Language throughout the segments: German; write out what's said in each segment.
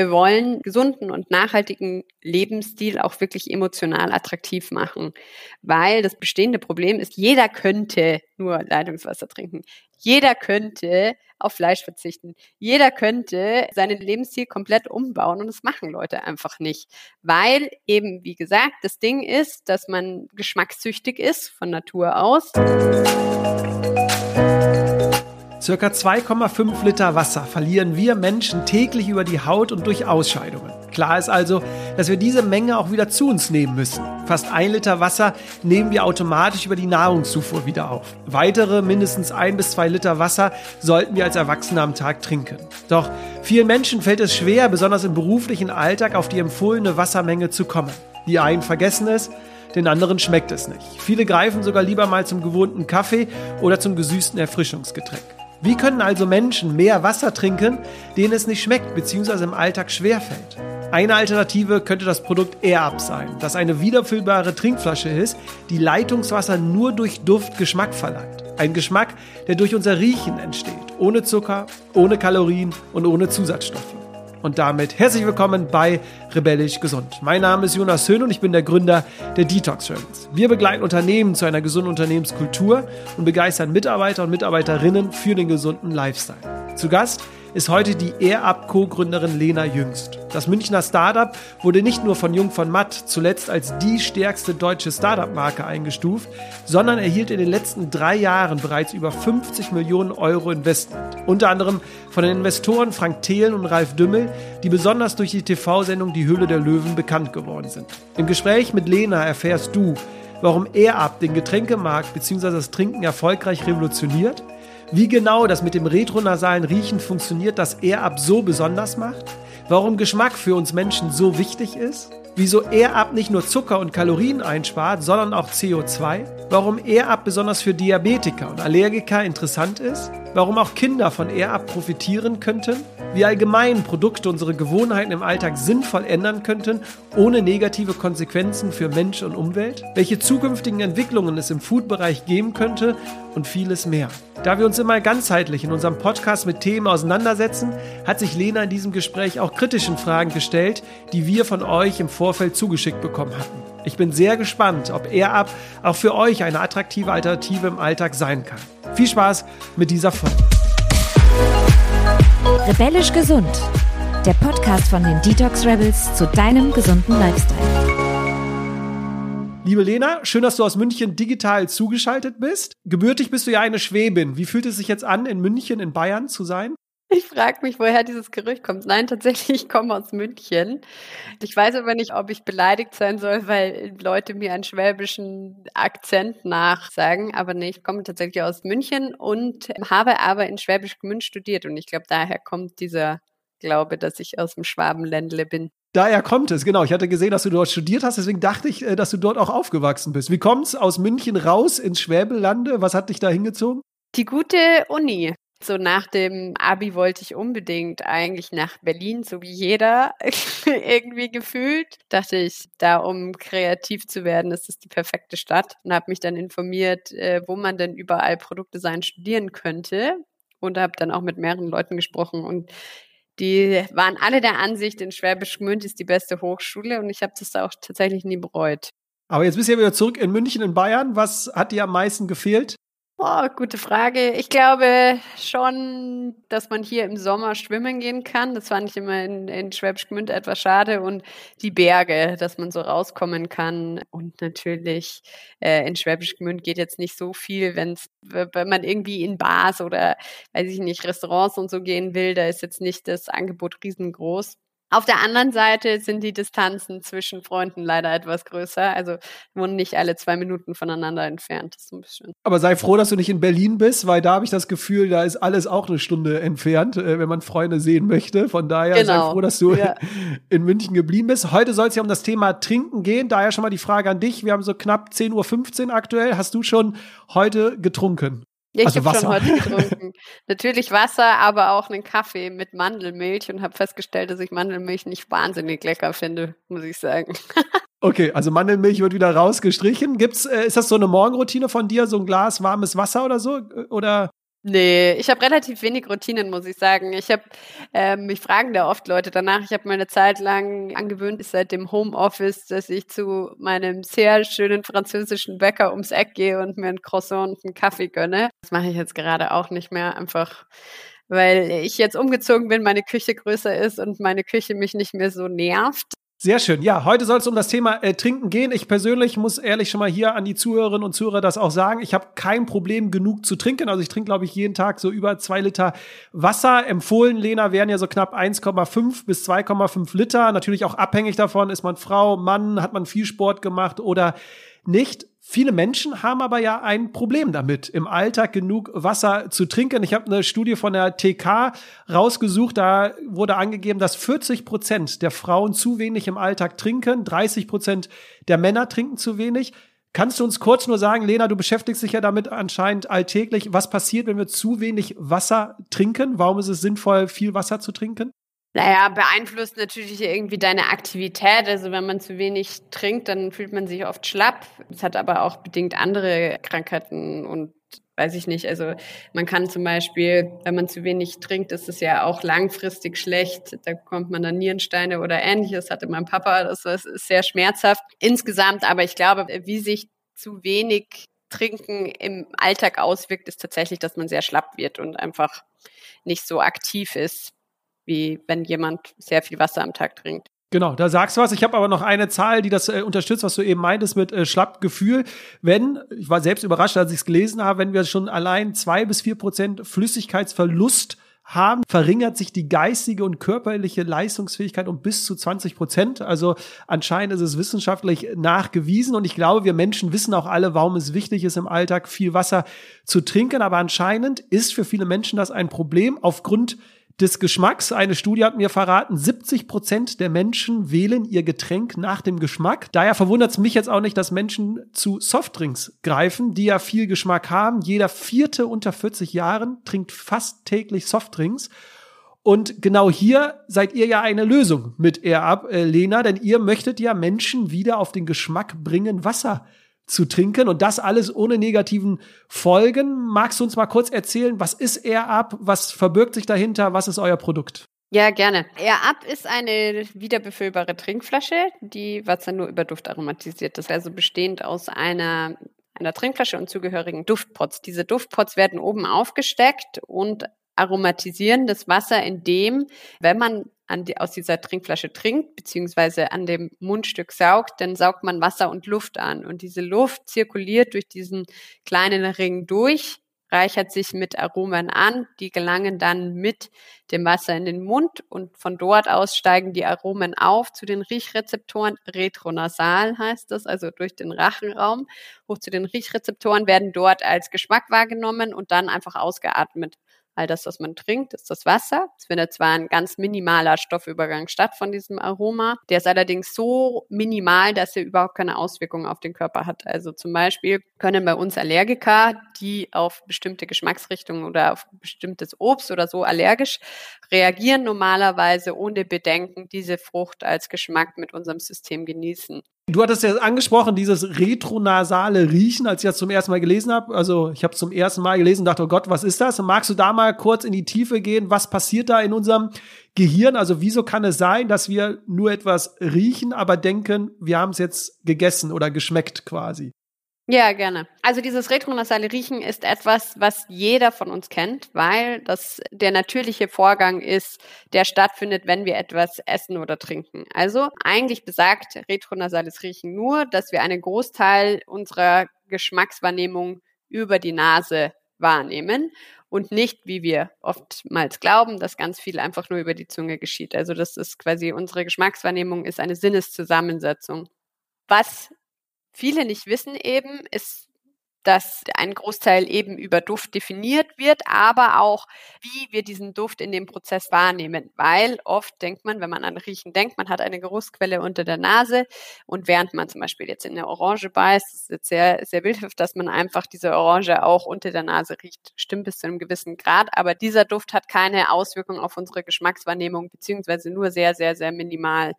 Wir wollen gesunden und nachhaltigen Lebensstil auch wirklich emotional attraktiv machen, weil das bestehende Problem ist, jeder könnte nur Leitungswasser trinken. Jeder könnte auf Fleisch verzichten. Jeder könnte seinen Lebensstil komplett umbauen und das machen Leute einfach nicht, weil eben, wie gesagt, das Ding ist, dass man geschmackssüchtig ist von Natur aus. Circa 2,5 Liter Wasser verlieren wir Menschen täglich über die Haut und durch Ausscheidungen. Klar ist also, dass wir diese Menge auch wieder zu uns nehmen müssen. Fast ein Liter Wasser nehmen wir automatisch über die Nahrungszufuhr wieder auf. Weitere mindestens ein bis zwei Liter Wasser sollten wir als Erwachsene am Tag trinken. Doch vielen Menschen fällt es schwer, besonders im beruflichen Alltag auf die empfohlene Wassermenge zu kommen. Die einen vergessen es, den anderen schmeckt es nicht. Viele greifen sogar lieber mal zum gewohnten Kaffee oder zum gesüßten Erfrischungsgetränk. Wie können also Menschen mehr Wasser trinken, denen es nicht schmeckt bzw. im Alltag schwerfällt? Eine Alternative könnte das Produkt AirUp sein, das eine wiederfüllbare Trinkflasche ist, die Leitungswasser nur durch Duft Geschmack verleiht. Ein Geschmack, der durch unser Riechen entsteht, ohne Zucker, ohne Kalorien und ohne Zusatzstoffe. Und damit herzlich willkommen bei Rebellisch Gesund. Mein Name ist Jonas Höhn und ich bin der Gründer der Detox Rebels. Wir begleiten Unternehmen zu einer gesunden Unternehmenskultur und begeistern Mitarbeiter und Mitarbeiterinnen für den gesunden Lifestyle. Zu Gast ist heute die AirUp Co-Gründerin Lena Jüngst. Das Münchner Startup wurde nicht nur von Jung von Matt zuletzt als die stärkste deutsche Startup-Marke eingestuft, sondern erhielt in den letzten drei Jahren bereits über 50 Millionen Euro Investment. Unter anderem von den Investoren Frank Thelen und Ralf Dümmel, die besonders durch die TV-Sendung Die Höhle der Löwen bekannt geworden sind. Im Gespräch mit Lena erfährst du, warum AirUp den Getränkemarkt bzw. das Trinken erfolgreich revolutioniert, wie genau das mit dem retronasalen Riechen funktioniert, das AirUp so besonders macht, warum Geschmack für uns Menschen so wichtig ist, wieso AirUp nicht nur Zucker und Kalorien einspart, sondern auch CO2, warum AirUp besonders für Diabetiker und Allergiker interessant ist, warum auch Kinder von AirUp profitieren könnten, wie allgemein Produkte unsere Gewohnheiten im Alltag sinnvoll ändern könnten, ohne negative Konsequenzen für Mensch und Umwelt, welche zukünftigen Entwicklungen es im Food-Bereich geben könnte und vieles mehr. Da wir uns immer ganzheitlich in unserem Podcast mit Themen auseinandersetzen, hat sich Lena in diesem Gespräch auch kritischen Fragen gestellt, die wir von euch im Vorfeld zugeschickt bekommen hatten. Ich bin sehr gespannt, ob AirUp auch für euch eine attraktive Alternative im Alltag sein kann. Viel Spaß mit dieser Folge. Rebellisch gesund. Der Podcast von den Detox Rebels zu deinem gesunden Lifestyle. Liebe Lena, schön, dass du aus München digital zugeschaltet bist. Gebürtig bist du ja eine Schwäbin. Wie fühlt es sich jetzt an, in München in Bayern zu sein? Ich frage mich, woher dieses Gerücht kommt. Nein, tatsächlich, ich komme aus München. Ich weiß aber nicht, ob ich beleidigt sein soll, weil Leute mir einen schwäbischen Akzent nachsagen. Aber nee, ich komme tatsächlich aus München und habe aber in Schwäbisch Gmünd studiert. Und ich glaube, daher kommt dieser Glaube, dass ich aus dem Schwabenländle bin. Daher kommt es, genau. Ich hatte gesehen, dass du dort studiert hast, deswegen dachte ich, äh, dass du dort auch aufgewachsen bist. Wie kommt's aus München raus ins Schwäbelande? Was hat dich da hingezogen? Die gute Uni. So nach dem Abi wollte ich unbedingt eigentlich nach Berlin, so wie jeder irgendwie gefühlt. Dachte ich, da um kreativ zu werden, ist es die perfekte Stadt und habe mich dann informiert, äh, wo man denn überall Produktdesign studieren könnte und habe dann auch mit mehreren Leuten gesprochen und die waren alle der Ansicht, in Schwäbisch Gmünd ist die beste Hochschule und ich habe das auch tatsächlich nie bereut. Aber jetzt bist du ja wieder zurück in München, in Bayern. Was hat dir am meisten gefehlt? Oh, gute Frage. Ich glaube schon, dass man hier im Sommer schwimmen gehen kann. Das fand ich immer in, in Schwäbisch Gmünd etwas schade. Und die Berge, dass man so rauskommen kann. Und natürlich äh, in Schwäbisch Gmünd geht jetzt nicht so viel, wenn's, wenn man irgendwie in Bars oder, weiß ich nicht, Restaurants und so gehen will. Da ist jetzt nicht das Angebot riesengroß. Auf der anderen Seite sind die Distanzen zwischen Freunden leider etwas größer. Also wohnen nicht alle zwei Minuten voneinander entfernt. Das ist ein bisschen. Aber sei froh, dass du nicht in Berlin bist, weil da habe ich das Gefühl, da ist alles auch eine Stunde entfernt, äh, wenn man Freunde sehen möchte. Von daher genau. sei froh, dass du ja. in München geblieben bist. Heute soll es ja um das Thema Trinken gehen. Daher schon mal die Frage an dich. Wir haben so knapp 10.15 Uhr aktuell. Hast du schon heute getrunken? Ja, ich also habe schon heute getrunken. Natürlich Wasser, aber auch einen Kaffee mit Mandelmilch und habe festgestellt, dass ich Mandelmilch nicht wahnsinnig lecker finde, muss ich sagen. okay, also Mandelmilch wird wieder rausgestrichen. Gibt's, äh, ist das so eine Morgenroutine von dir, so ein Glas warmes Wasser oder so? Oder? Nee, ich habe relativ wenig Routinen, muss ich sagen. Ich habe, äh, mich fragen da oft Leute danach. Ich habe mir eine Zeit lang angewöhnt, seit dem Homeoffice, dass ich zu meinem sehr schönen französischen Bäcker ums Eck gehe und mir ein Croissant und einen Kaffee gönne. Das mache ich jetzt gerade auch nicht mehr, einfach weil ich jetzt umgezogen bin, meine Küche größer ist und meine Küche mich nicht mehr so nervt. Sehr schön. Ja, heute soll es um das Thema äh, Trinken gehen. Ich persönlich muss ehrlich schon mal hier an die Zuhörerinnen und Zuhörer das auch sagen. Ich habe kein Problem, genug zu trinken. Also ich trinke, glaube ich, jeden Tag so über zwei Liter Wasser. Empfohlen, Lena, wären ja so knapp 1,5 bis 2,5 Liter. Natürlich auch abhängig davon, ist man Frau, Mann, hat man viel Sport gemacht oder nicht. Viele Menschen haben aber ja ein Problem damit, im Alltag genug Wasser zu trinken. Ich habe eine Studie von der TK rausgesucht, da wurde angegeben, dass 40 Prozent der Frauen zu wenig im Alltag trinken, 30 Prozent der Männer trinken zu wenig. Kannst du uns kurz nur sagen, Lena, du beschäftigst dich ja damit anscheinend alltäglich. Was passiert, wenn wir zu wenig Wasser trinken? Warum ist es sinnvoll, viel Wasser zu trinken? Naja, beeinflusst natürlich irgendwie deine Aktivität. Also wenn man zu wenig trinkt, dann fühlt man sich oft schlapp. Das hat aber auch bedingt andere Krankheiten und weiß ich nicht. Also man kann zum Beispiel, wenn man zu wenig trinkt, ist es ja auch langfristig schlecht. Da bekommt man dann Nierensteine oder ähnliches. Hatte mein Papa, das ist sehr schmerzhaft. Insgesamt, aber ich glaube, wie sich zu wenig Trinken im Alltag auswirkt, ist tatsächlich, dass man sehr schlapp wird und einfach nicht so aktiv ist wie wenn jemand sehr viel Wasser am Tag trinkt. Genau, da sagst du was. Ich habe aber noch eine Zahl, die das äh, unterstützt, was du eben meintest mit äh, Schlappgefühl. Wenn, ich war selbst überrascht, als ich es gelesen habe, wenn wir schon allein zwei bis vier Prozent Flüssigkeitsverlust haben, verringert sich die geistige und körperliche Leistungsfähigkeit um bis zu 20 Prozent. Also anscheinend ist es wissenschaftlich nachgewiesen und ich glaube, wir Menschen wissen auch alle, warum es wichtig ist, im Alltag viel Wasser zu trinken. Aber anscheinend ist für viele Menschen das ein Problem aufgrund des Geschmacks. Eine Studie hat mir verraten, 70 Prozent der Menschen wählen ihr Getränk nach dem Geschmack. Daher verwundert es mich jetzt auch nicht, dass Menschen zu Softdrinks greifen, die ja viel Geschmack haben. Jeder vierte unter 40 Jahren trinkt fast täglich Softdrinks. Und genau hier seid ihr ja eine Lösung mit AirUp, äh, Lena, denn ihr möchtet ja Menschen wieder auf den Geschmack bringen, Wasser zu trinken und das alles ohne negativen Folgen. Magst du uns mal kurz erzählen, was ist AirUp, was verbirgt sich dahinter, was ist euer Produkt? Ja, gerne. AirUp ist eine wiederbefüllbare Trinkflasche, die Wasser nur über Duft aromatisiert. Das ist also bestehend aus einer einer Trinkflasche und zugehörigen Duftpots. Diese Duftpots werden oben aufgesteckt und aromatisieren das Wasser, indem, wenn man die, aus dieser Trinkflasche trinkt, beziehungsweise an dem Mundstück saugt, dann saugt man Wasser und Luft an. Und diese Luft zirkuliert durch diesen kleinen Ring durch, reichert sich mit Aromen an, die gelangen dann mit dem Wasser in den Mund und von dort aus steigen die Aromen auf zu den Riechrezeptoren, retronasal heißt das, also durch den Rachenraum, hoch zu den Riechrezeptoren werden dort als Geschmack wahrgenommen und dann einfach ausgeatmet. All das, was man trinkt, ist das Wasser. Es findet zwar ein ganz minimaler Stoffübergang statt von diesem Aroma. Der ist allerdings so minimal, dass er überhaupt keine Auswirkungen auf den Körper hat. Also zum Beispiel können bei uns Allergiker, die auf bestimmte Geschmacksrichtungen oder auf bestimmtes Obst oder so allergisch reagieren, normalerweise ohne Bedenken diese Frucht als Geschmack mit unserem System genießen. Du hattest ja angesprochen, dieses retronasale Riechen, als ich das zum ersten Mal gelesen habe. Also ich habe zum ersten Mal gelesen und dachte, oh Gott, was ist das? magst du da mal kurz in die Tiefe gehen? Was passiert da in unserem Gehirn? Also wieso kann es sein, dass wir nur etwas riechen, aber denken, wir haben es jetzt gegessen oder geschmeckt quasi? Ja, gerne. Also dieses retronasale Riechen ist etwas, was jeder von uns kennt, weil das der natürliche Vorgang ist, der stattfindet, wenn wir etwas essen oder trinken. Also eigentlich besagt retronasales Riechen nur, dass wir einen Großteil unserer Geschmackswahrnehmung über die Nase wahrnehmen und nicht, wie wir oftmals glauben, dass ganz viel einfach nur über die Zunge geschieht. Also das ist quasi unsere Geschmackswahrnehmung ist eine Sinneszusammensetzung. Was viele nicht wissen eben, ist dass ein Großteil eben über Duft definiert wird, aber auch, wie wir diesen Duft in dem Prozess wahrnehmen. Weil oft denkt man, wenn man an Riechen denkt, man hat eine Geruchsquelle unter der Nase und während man zum Beispiel jetzt in eine Orange beißt, ist es sehr, sehr bildhaft, dass man einfach diese Orange auch unter der Nase riecht. Stimmt bis zu einem gewissen Grad, aber dieser Duft hat keine Auswirkung auf unsere Geschmackswahrnehmung, beziehungsweise nur sehr, sehr, sehr minimal.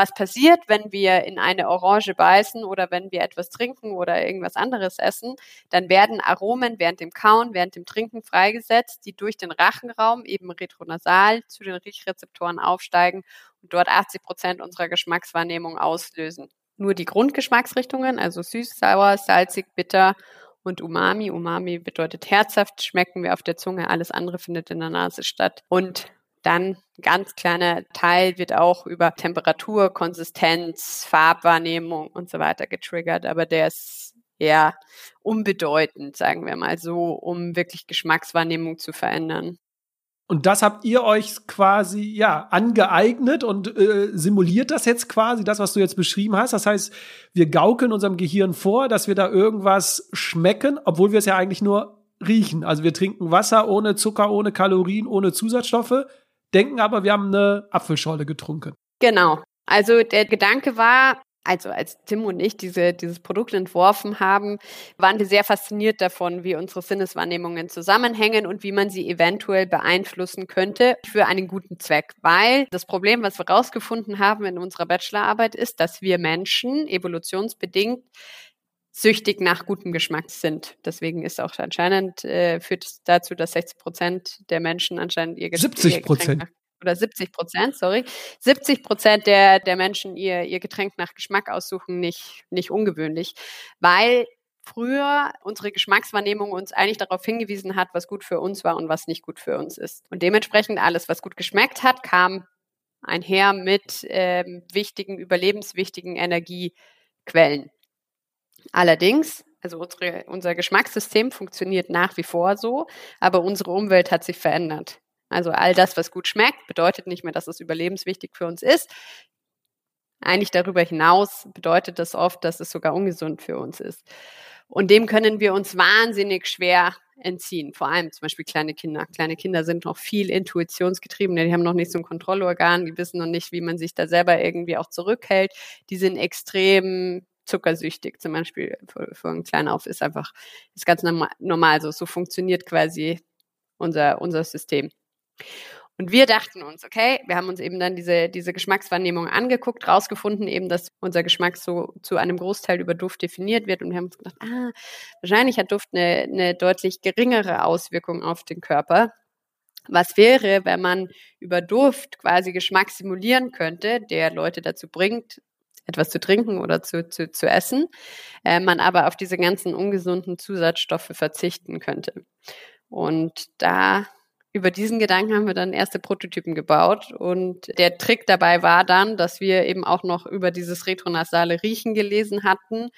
Was passiert, wenn wir in eine Orange beißen oder wenn wir etwas trinken oder irgendwas anderes essen, dann werden Aromen während dem Kauen, während dem Trinken freigesetzt, die durch den Rachenraum eben retronasal zu den Riechrezeptoren aufsteigen und dort 80 Prozent unserer Geschmackswahrnehmung auslösen. Nur die Grundgeschmacksrichtungen, also süß, sauer, salzig, bitter und Umami. Umami bedeutet herzhaft, schmecken wir auf der Zunge, alles andere findet in der Nase statt. Und dann ganz kleiner Teil wird auch über Temperatur, Konsistenz, Farbwahrnehmung und so weiter getriggert, aber der ist eher unbedeutend, sagen wir mal so, um wirklich Geschmackswahrnehmung zu verändern. Und das habt ihr euch quasi ja angeeignet und äh, simuliert das jetzt quasi, das, was du jetzt beschrieben hast. Das heißt, wir gaukeln unserem Gehirn vor, dass wir da irgendwas schmecken, obwohl wir es ja eigentlich nur riechen. Also wir trinken Wasser ohne Zucker, ohne Kalorien, ohne Zusatzstoffe, denken aber, wir haben eine Apfelschorle getrunken. Genau. Also der Gedanke war, also als Tim und ich diese, dieses Produkt entworfen haben, waren wir sehr fasziniert davon, wie unsere Sinneswahrnehmungen zusammenhängen und wie man sie eventuell beeinflussen könnte für einen guten Zweck. Weil das Problem, was wir herausgefunden haben in unserer Bachelorarbeit, ist, dass wir Menschen evolutionsbedingt süchtig nach gutem Geschmack sind. Deswegen ist auch anscheinend, äh, führt es dazu, dass 60 Prozent der Menschen anscheinend ihr, Gesch 70 Prozent oder 70 Prozent, sorry, 70 Prozent der, der Menschen ihr, ihr Getränk nach Geschmack aussuchen, nicht, nicht ungewöhnlich, weil früher unsere Geschmackswahrnehmung uns eigentlich darauf hingewiesen hat, was gut für uns war und was nicht gut für uns ist. Und dementsprechend alles, was gut geschmeckt hat, kam einher mit ähm, wichtigen, überlebenswichtigen Energiequellen. Allerdings, also unsere, unser Geschmackssystem funktioniert nach wie vor so, aber unsere Umwelt hat sich verändert. Also all das, was gut schmeckt, bedeutet nicht mehr, dass es überlebenswichtig für uns ist. Eigentlich darüber hinaus bedeutet das oft, dass es sogar ungesund für uns ist. Und dem können wir uns wahnsinnig schwer entziehen. Vor allem zum Beispiel kleine Kinder. Kleine Kinder sind noch viel intuitionsgetrieben. Die haben noch nicht so ein Kontrollorgan. Die wissen noch nicht, wie man sich da selber irgendwie auch zurückhält. Die sind extrem zuckersüchtig. Zum Beispiel einen Kleinen auf ist einfach, ist ganz normal so. So funktioniert quasi unser, unser System. Und wir dachten uns, okay, wir haben uns eben dann diese, diese Geschmackswahrnehmung angeguckt, rausgefunden eben, dass unser Geschmack so zu einem Großteil über Duft definiert wird. Und wir haben uns gedacht, ah, wahrscheinlich hat Duft eine, eine deutlich geringere Auswirkung auf den Körper. Was wäre, wenn man über Duft quasi Geschmack simulieren könnte, der Leute dazu bringt, etwas zu trinken oder zu, zu, zu essen, äh, man aber auf diese ganzen ungesunden Zusatzstoffe verzichten könnte. Und da über diesen Gedanken haben wir dann erste Prototypen gebaut und der Trick dabei war dann, dass wir eben auch noch über dieses retronasale Riechen gelesen hatten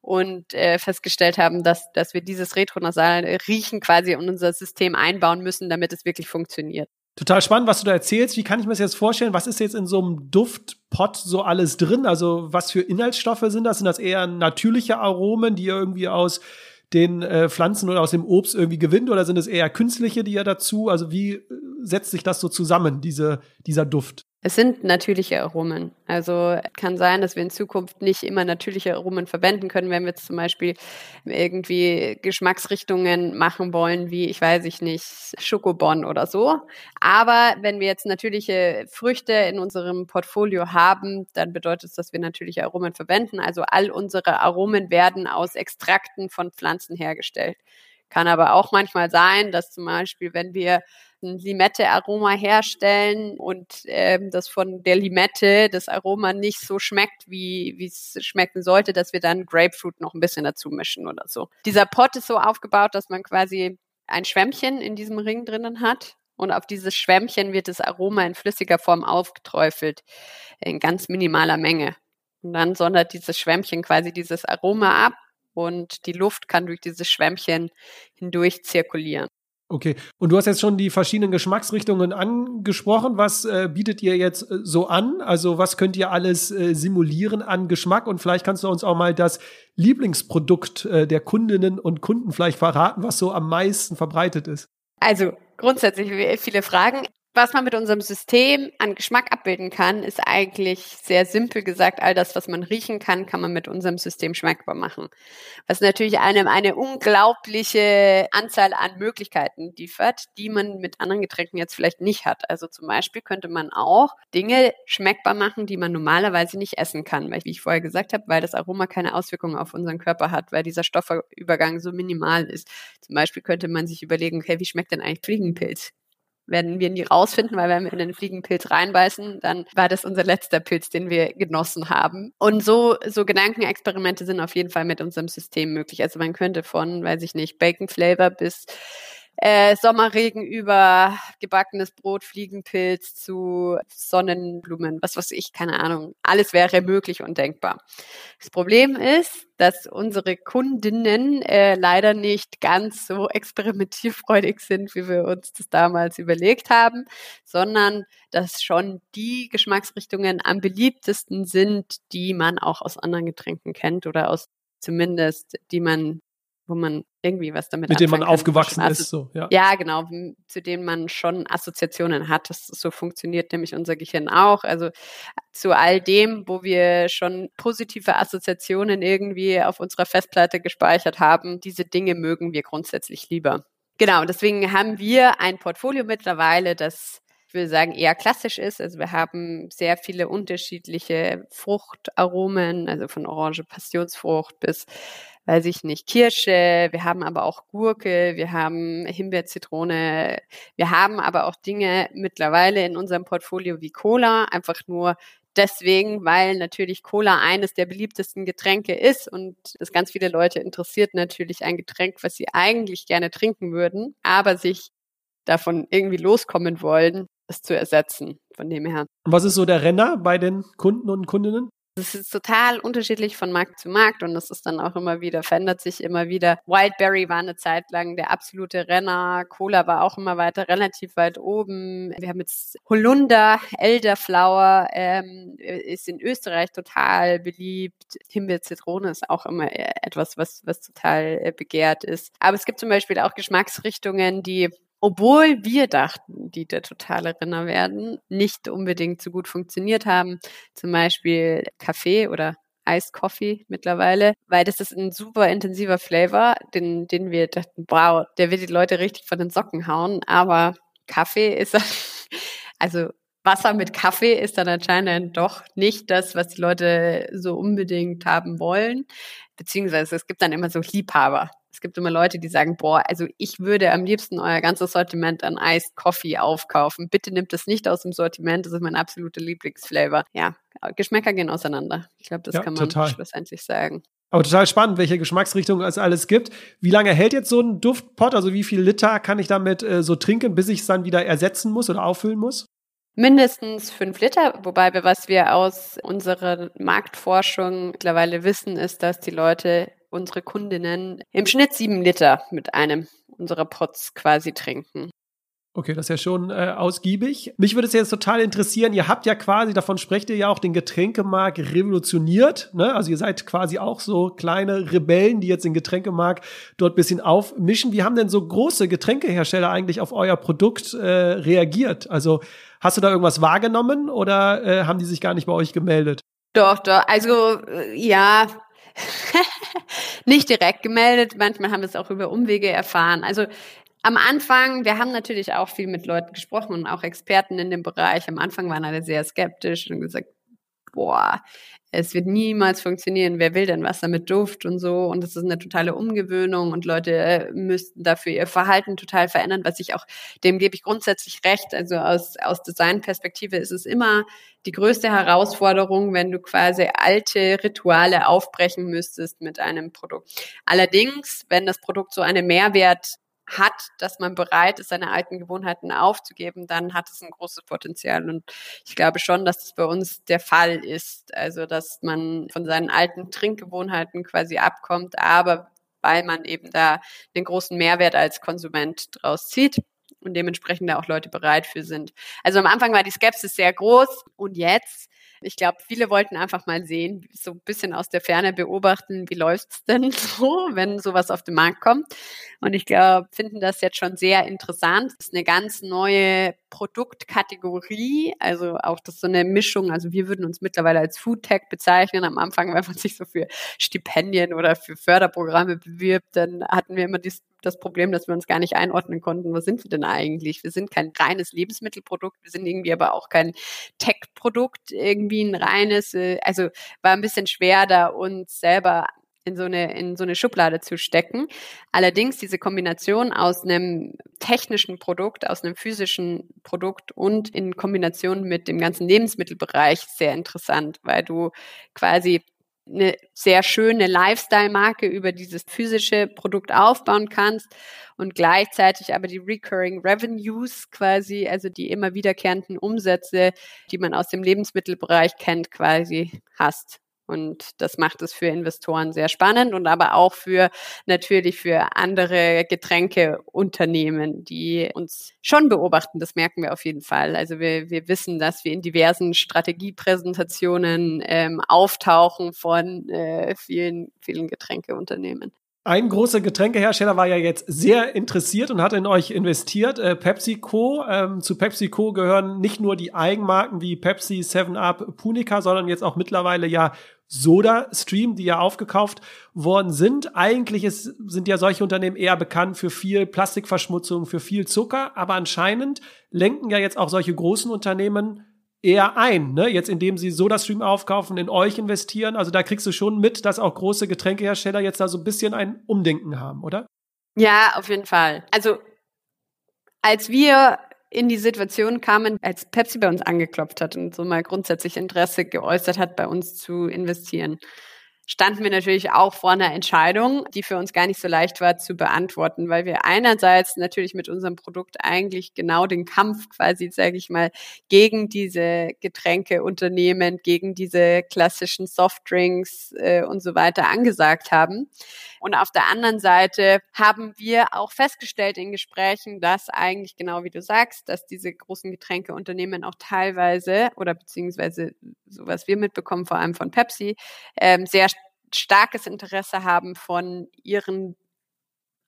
und äh, festgestellt haben, dass, dass wir dieses retronasale Riechen quasi in unser System einbauen müssen, damit es wirklich funktioniert. Total spannend, was du da erzählst. Wie kann ich mir das jetzt vorstellen? Was ist jetzt in so einem Duftpot so alles drin? Also was für Inhaltsstoffe sind das? Sind das eher natürliche Aromen, die irgendwie aus den äh, Pflanzen oder aus dem Obst irgendwie gewinnt oder sind es eher künstliche, die ja dazu? Also wie äh, setzt sich das so zusammen, diese, dieser Duft? Es sind natürliche Aromen. Also kann sein, dass wir in Zukunft nicht immer natürliche Aromen verwenden können, wenn wir jetzt zum Beispiel irgendwie Geschmacksrichtungen machen wollen, wie, ich weiß ich nicht, Schokobon oder so. Aber wenn wir jetzt natürliche Früchte in unserem Portfolio haben, dann bedeutet es, dass wir natürliche Aromen verwenden. Also all unsere Aromen werden aus Extrakten von Pflanzen hergestellt. Kann aber auch manchmal sein, dass zum Beispiel, wenn wir ein Limette-Aroma herstellen und ähm, das von der Limette das Aroma nicht so schmeckt, wie es schmecken sollte, dass wir dann Grapefruit noch ein bisschen dazu mischen oder so. Dieser Pot ist so aufgebaut, dass man quasi ein Schwämmchen in diesem Ring drinnen hat und auf dieses Schwämmchen wird das Aroma in flüssiger Form aufgeträufelt, in ganz minimaler Menge. Und dann sondert dieses Schwämmchen quasi dieses Aroma ab und die Luft kann durch dieses Schwämmchen hindurch zirkulieren. Okay, und du hast jetzt schon die verschiedenen Geschmacksrichtungen angesprochen. Was äh, bietet ihr jetzt äh, so an? Also was könnt ihr alles äh, simulieren an Geschmack? Und vielleicht kannst du uns auch mal das Lieblingsprodukt äh, der Kundinnen und Kunden vielleicht verraten, was so am meisten verbreitet ist. Also grundsätzlich viele Fragen. Was man mit unserem System an Geschmack abbilden kann, ist eigentlich sehr simpel gesagt, all das, was man riechen kann, kann man mit unserem System schmeckbar machen. Was natürlich einem eine unglaubliche Anzahl an Möglichkeiten liefert, die man mit anderen Getränken jetzt vielleicht nicht hat. Also zum Beispiel könnte man auch Dinge schmeckbar machen, die man normalerweise nicht essen kann, weil, wie ich vorher gesagt habe, weil das Aroma keine Auswirkungen auf unseren Körper hat, weil dieser Stoffübergang so minimal ist. Zum Beispiel könnte man sich überlegen, okay, wie schmeckt denn eigentlich Fliegenpilz? Werden wir nie rausfinden, weil wenn wir in den Fliegenpilz reinbeißen, dann war das unser letzter Pilz, den wir genossen haben. Und so, so Gedankenexperimente sind auf jeden Fall mit unserem System möglich. Also man könnte von, weiß ich nicht, Bacon Flavor bis äh, Sommerregen über gebackenes Brot, Fliegenpilz zu Sonnenblumen, was weiß ich, keine Ahnung. Alles wäre möglich und denkbar. Das Problem ist, dass unsere Kundinnen äh, leider nicht ganz so experimentierfreudig sind, wie wir uns das damals überlegt haben, sondern dass schon die Geschmacksrichtungen am beliebtesten sind, die man auch aus anderen Getränken kennt oder aus zumindest, die man wo man irgendwie was damit Mit denen man aufgewachsen ist, so, ja. Ja, genau, zu denen man schon Assoziationen hat. Das, so funktioniert nämlich unser Gehirn auch. Also zu all dem, wo wir schon positive Assoziationen irgendwie auf unserer Festplatte gespeichert haben, diese Dinge mögen wir grundsätzlich lieber. Genau, deswegen haben wir ein Portfolio mittlerweile, das ich würde sagen, eher klassisch ist. Also wir haben sehr viele unterschiedliche Fruchtaromen, also von Orange Passionsfrucht bis weiß ich nicht, Kirsche, wir haben aber auch Gurke, wir haben Himbeer, Zitrone, wir haben aber auch Dinge mittlerweile in unserem Portfolio wie Cola, einfach nur deswegen, weil natürlich Cola eines der beliebtesten Getränke ist und es ganz viele Leute interessiert natürlich ein Getränk, was sie eigentlich gerne trinken würden, aber sich davon irgendwie loskommen wollen, es zu ersetzen. Von dem her. Und was ist so der Renner bei den Kunden und Kundinnen? Das ist total unterschiedlich von Markt zu Markt und das ist dann auch immer wieder, verändert sich immer wieder. Wildberry war eine Zeit lang der absolute Renner, Cola war auch immer weiter relativ weit oben. Wir haben jetzt Holunder, Elderflower, ähm, ist in Österreich total beliebt. Himbeer, Zitrone ist auch immer etwas, was, was total äh, begehrt ist. Aber es gibt zum Beispiel auch Geschmacksrichtungen, die obwohl wir dachten, die der totale Renner werden, nicht unbedingt so gut funktioniert haben. Zum Beispiel Kaffee oder Iced Coffee mittlerweile, weil das ist ein super intensiver Flavor, den, den wir dachten, wow, der wird die Leute richtig von den Socken hauen, aber Kaffee ist, also Wasser mit Kaffee ist dann anscheinend doch nicht das, was die Leute so unbedingt haben wollen. Beziehungsweise es gibt dann immer so Liebhaber. Es gibt immer Leute, die sagen, boah, also ich würde am liebsten euer ganzes Sortiment an Iced Coffee aufkaufen. Bitte nimmt das nicht aus dem Sortiment, das ist mein absoluter Lieblingsflavor. Ja, Geschmäcker gehen auseinander. Ich glaube, das ja, kann man total. schlussendlich sagen. Aber total spannend, welche Geschmacksrichtungen es alles gibt. Wie lange hält jetzt so ein Duftpot? Also wie viel Liter kann ich damit äh, so trinken, bis ich es dann wieder ersetzen muss oder auffüllen muss? Mindestens fünf Liter, wobei wir, was wir aus unserer Marktforschung mittlerweile wissen, ist, dass die Leute unsere Kundinnen im Schnitt sieben Liter mit einem unserer Pots quasi trinken. Okay, das ist ja schon äh, ausgiebig. Mich würde es jetzt total interessieren, ihr habt ja quasi, davon sprecht ihr ja auch, den Getränkemarkt revolutioniert. Ne? Also ihr seid quasi auch so kleine Rebellen, die jetzt den Getränkemarkt dort bisschen aufmischen. Wie haben denn so große Getränkehersteller eigentlich auf euer Produkt äh, reagiert? Also hast du da irgendwas wahrgenommen oder äh, haben die sich gar nicht bei euch gemeldet? Doch, doch. Also äh, ja, nicht direkt gemeldet. Manchmal haben wir es auch über Umwege erfahren. Also am Anfang, wir haben natürlich auch viel mit Leuten gesprochen und auch Experten in dem Bereich. Am Anfang waren alle sehr skeptisch und gesagt, boah, es wird niemals funktionieren, wer will denn Wasser mit Duft und so. Und das ist eine totale Umgewöhnung. Und Leute äh, müssten dafür ihr Verhalten total verändern, was ich auch, dem gebe ich grundsätzlich recht, also aus, aus Designperspektive ist es immer die größte Herausforderung, wenn du quasi alte Rituale aufbrechen müsstest mit einem Produkt. Allerdings, wenn das Produkt so einen Mehrwert hat, dass man bereit ist, seine alten Gewohnheiten aufzugeben, dann hat es ein großes Potenzial. Und ich glaube schon, dass das bei uns der Fall ist. Also, dass man von seinen alten Trinkgewohnheiten quasi abkommt, aber weil man eben da den großen Mehrwert als Konsument draus zieht. Und dementsprechend da auch Leute bereit für sind. Also am Anfang war die Skepsis sehr groß und jetzt ich glaube, viele wollten einfach mal sehen, so ein bisschen aus der Ferne beobachten, wie läuft's denn so, wenn sowas auf den Markt kommt. Und ich glaube, finden das jetzt schon sehr interessant. Das ist eine ganz neue Produktkategorie, also auch das ist so eine Mischung. Also wir würden uns mittlerweile als Food Tech bezeichnen. Am Anfang, wenn man sich so für Stipendien oder für Förderprogramme bewirbt, dann hatten wir immer dies, das Problem, dass wir uns gar nicht einordnen konnten, was sind wir denn eigentlich? Wir sind kein reines Lebensmittelprodukt, wir sind irgendwie aber auch kein Tech-Produkt, irgendwie ein reines, äh, also war ein bisschen schwer da uns selber in so eine in so eine Schublade zu stecken. Allerdings diese Kombination aus einem technischen Produkt, aus einem physischen Produkt und in Kombination mit dem ganzen Lebensmittelbereich sehr interessant, weil du quasi eine sehr schöne Lifestyle-Marke über dieses physische Produkt aufbauen kannst und gleichzeitig aber die Recurring Revenues quasi, also die immer wiederkehrenden Umsätze, die man aus dem Lebensmittelbereich kennt, quasi hast. Und das macht es für Investoren sehr spannend und aber auch für natürlich für andere Getränkeunternehmen, die uns schon beobachten. Das merken wir auf jeden Fall. Also wir, wir wissen, dass wir in diversen Strategiepräsentationen ähm, auftauchen von äh, vielen, vielen Getränkeunternehmen. Ein großer Getränkehersteller war ja jetzt sehr interessiert und hat in euch investiert, äh, PepsiCo. Ähm, zu PepsiCo gehören nicht nur die Eigenmarken wie Pepsi, 7up, Punica, sondern jetzt auch mittlerweile ja Soda Stream, die ja aufgekauft worden sind. Eigentlich ist, sind ja solche Unternehmen eher bekannt für viel Plastikverschmutzung, für viel Zucker, aber anscheinend lenken ja jetzt auch solche großen Unternehmen eher ein, ne? Jetzt indem sie SodaStream aufkaufen, in euch investieren. Also da kriegst du schon mit, dass auch große Getränkehersteller jetzt da so ein bisschen ein Umdenken haben, oder? Ja, auf jeden Fall. Also als wir in die Situation kamen, als Pepsi bei uns angeklopft hat und so mal grundsätzlich Interesse geäußert hat, bei uns zu investieren standen wir natürlich auch vor einer Entscheidung, die für uns gar nicht so leicht war zu beantworten, weil wir einerseits natürlich mit unserem Produkt eigentlich genau den Kampf quasi, sage ich mal, gegen diese Getränkeunternehmen, gegen diese klassischen Softdrinks äh, und so weiter angesagt haben. Und auf der anderen Seite haben wir auch festgestellt in Gesprächen, dass eigentlich genau wie du sagst, dass diese großen Getränkeunternehmen auch teilweise oder beziehungsweise so was wir mitbekommen, vor allem von Pepsi, ähm, sehr starkes Interesse haben von ihren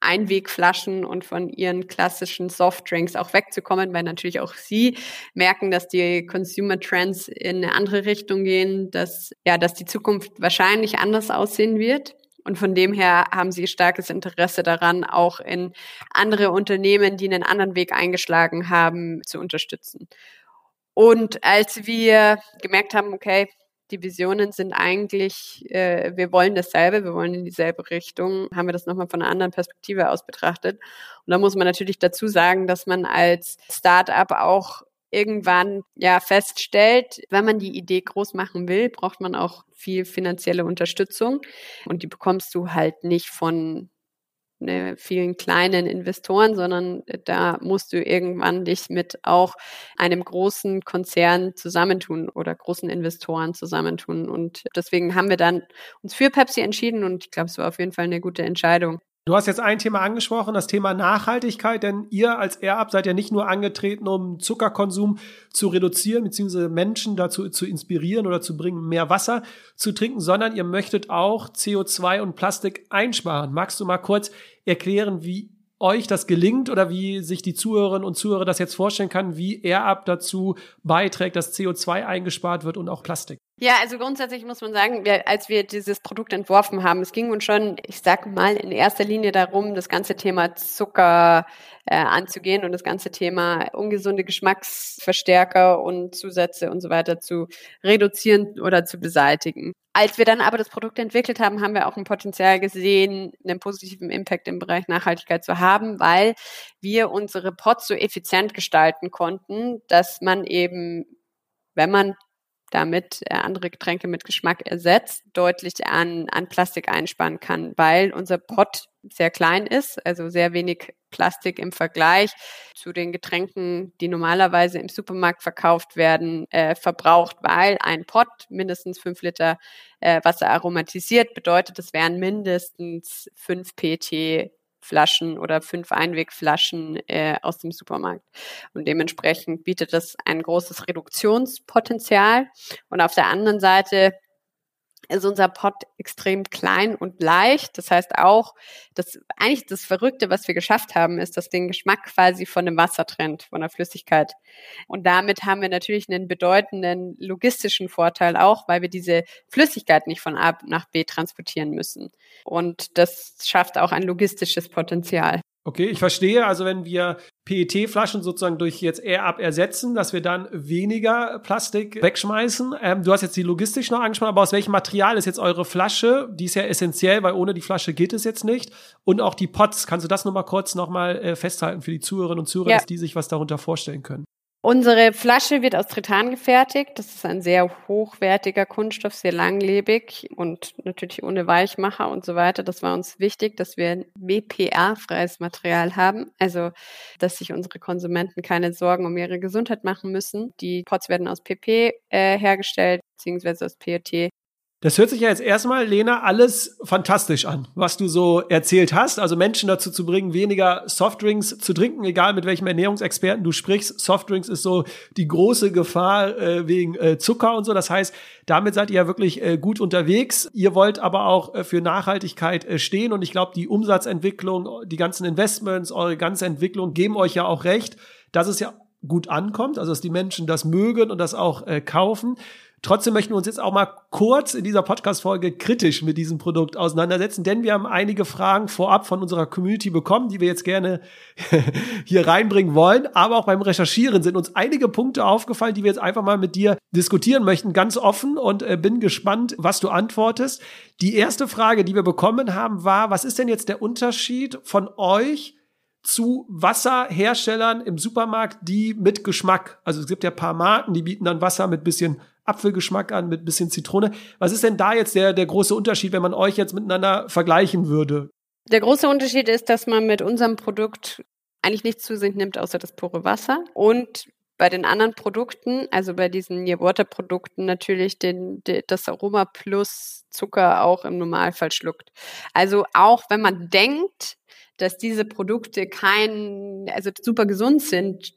Einwegflaschen und von ihren klassischen Softdrinks auch wegzukommen, weil natürlich auch sie merken, dass die Consumer Trends in eine andere Richtung gehen, dass ja, dass die Zukunft wahrscheinlich anders aussehen wird. Und von dem her haben sie starkes Interesse daran, auch in andere Unternehmen, die einen anderen Weg eingeschlagen haben, zu unterstützen. Und als wir gemerkt haben, okay, die Visionen sind eigentlich, äh, wir wollen dasselbe, wir wollen in dieselbe Richtung, haben wir das nochmal von einer anderen Perspektive aus betrachtet. Und da muss man natürlich dazu sagen, dass man als Startup auch irgendwann ja feststellt, wenn man die Idee groß machen will, braucht man auch viel finanzielle Unterstützung und die bekommst du halt nicht von ne, vielen kleinen Investoren, sondern äh, da musst du irgendwann dich mit auch einem großen Konzern zusammentun oder großen Investoren zusammentun. Und deswegen haben wir dann uns für Pepsi entschieden und ich glaube, es war auf jeden Fall eine gute Entscheidung. Du hast jetzt ein Thema angesprochen, das Thema Nachhaltigkeit, denn ihr als AirUp seid ja nicht nur angetreten, um Zuckerkonsum zu reduzieren, beziehungsweise Menschen dazu zu inspirieren oder zu bringen, mehr Wasser zu trinken, sondern ihr möchtet auch CO2 und Plastik einsparen. Magst du mal kurz erklären, wie euch das gelingt oder wie sich die Zuhörerinnen und Zuhörer das jetzt vorstellen kann, wie AirUp dazu beiträgt, dass CO2 eingespart wird und auch Plastik? Ja, also grundsätzlich muss man sagen, wir, als wir dieses Produkt entworfen haben, es ging uns schon, ich sag mal, in erster Linie darum, das ganze Thema Zucker äh, anzugehen und das ganze Thema ungesunde Geschmacksverstärker und Zusätze und so weiter zu reduzieren oder zu beseitigen. Als wir dann aber das Produkt entwickelt haben, haben wir auch ein Potenzial gesehen, einen positiven Impact im Bereich Nachhaltigkeit zu haben, weil wir unsere Pots so effizient gestalten konnten, dass man eben, wenn man damit andere Getränke mit Geschmack ersetzt, deutlich an, an Plastik einsparen kann, weil unser Pot sehr klein ist, also sehr wenig Plastik im Vergleich zu den Getränken, die normalerweise im Supermarkt verkauft werden, äh, verbraucht, weil ein Pot mindestens fünf Liter äh, Wasser aromatisiert bedeutet, es wären mindestens fünf PT Flaschen oder fünf Einwegflaschen äh, aus dem Supermarkt. Und dementsprechend bietet das ein großes Reduktionspotenzial. Und auf der anderen Seite ist unser Pot extrem klein und leicht. Das heißt auch, dass eigentlich das Verrückte, was wir geschafft haben, ist, dass den Geschmack quasi von dem Wasser trennt, von der Flüssigkeit. Und damit haben wir natürlich einen bedeutenden logistischen Vorteil auch, weil wir diese Flüssigkeit nicht von A nach B transportieren müssen. Und das schafft auch ein logistisches Potenzial. Okay, ich verstehe. Also wenn wir PET-Flaschen sozusagen durch jetzt Air-Up ersetzen, dass wir dann weniger Plastik wegschmeißen. Ähm, du hast jetzt die Logistik noch angesprochen, aber aus welchem Material ist jetzt eure Flasche? Die ist ja essentiell, weil ohne die Flasche geht es jetzt nicht. Und auch die Pots. Kannst du das nochmal kurz nochmal äh, festhalten für die Zuhörerinnen und Zuhörer, ja. dass die sich was darunter vorstellen können? Unsere Flasche wird aus Tritan gefertigt. Das ist ein sehr hochwertiger Kunststoff, sehr langlebig und natürlich ohne Weichmacher und so weiter. Das war uns wichtig, dass wir ein BPA-freies Material haben. Also, dass sich unsere Konsumenten keine Sorgen um ihre Gesundheit machen müssen. Die Pots werden aus PP äh, hergestellt, beziehungsweise aus PET. Das hört sich ja jetzt erstmal, Lena, alles fantastisch an, was du so erzählt hast. Also Menschen dazu zu bringen, weniger Softdrinks zu trinken, egal mit welchem Ernährungsexperten du sprichst. Softdrinks ist so die große Gefahr äh, wegen äh, Zucker und so. Das heißt, damit seid ihr ja wirklich äh, gut unterwegs. Ihr wollt aber auch äh, für Nachhaltigkeit äh, stehen. Und ich glaube, die Umsatzentwicklung, die ganzen Investments, eure ganze Entwicklung geben euch ja auch recht, dass es ja gut ankommt, also dass die Menschen das mögen und das auch äh, kaufen. Trotzdem möchten wir uns jetzt auch mal kurz in dieser Podcast-Folge kritisch mit diesem Produkt auseinandersetzen, denn wir haben einige Fragen vorab von unserer Community bekommen, die wir jetzt gerne hier reinbringen wollen. Aber auch beim Recherchieren sind uns einige Punkte aufgefallen, die wir jetzt einfach mal mit dir diskutieren möchten, ganz offen und äh, bin gespannt, was du antwortest. Die erste Frage, die wir bekommen haben, war, was ist denn jetzt der Unterschied von euch zu Wasserherstellern im Supermarkt, die mit Geschmack, also es gibt ja paar Marken, die bieten dann Wasser mit bisschen Apfelgeschmack an, mit bisschen Zitrone. Was ist denn da jetzt der, der große Unterschied, wenn man euch jetzt miteinander vergleichen würde? Der große Unterschied ist, dass man mit unserem Produkt eigentlich nichts zu sich nimmt, außer das pure Wasser. Und bei den anderen Produkten, also bei diesen Near Water Produkten natürlich den, den, das Aroma plus Zucker auch im Normalfall schluckt. Also auch wenn man denkt, dass diese Produkte kein, also super gesund sind,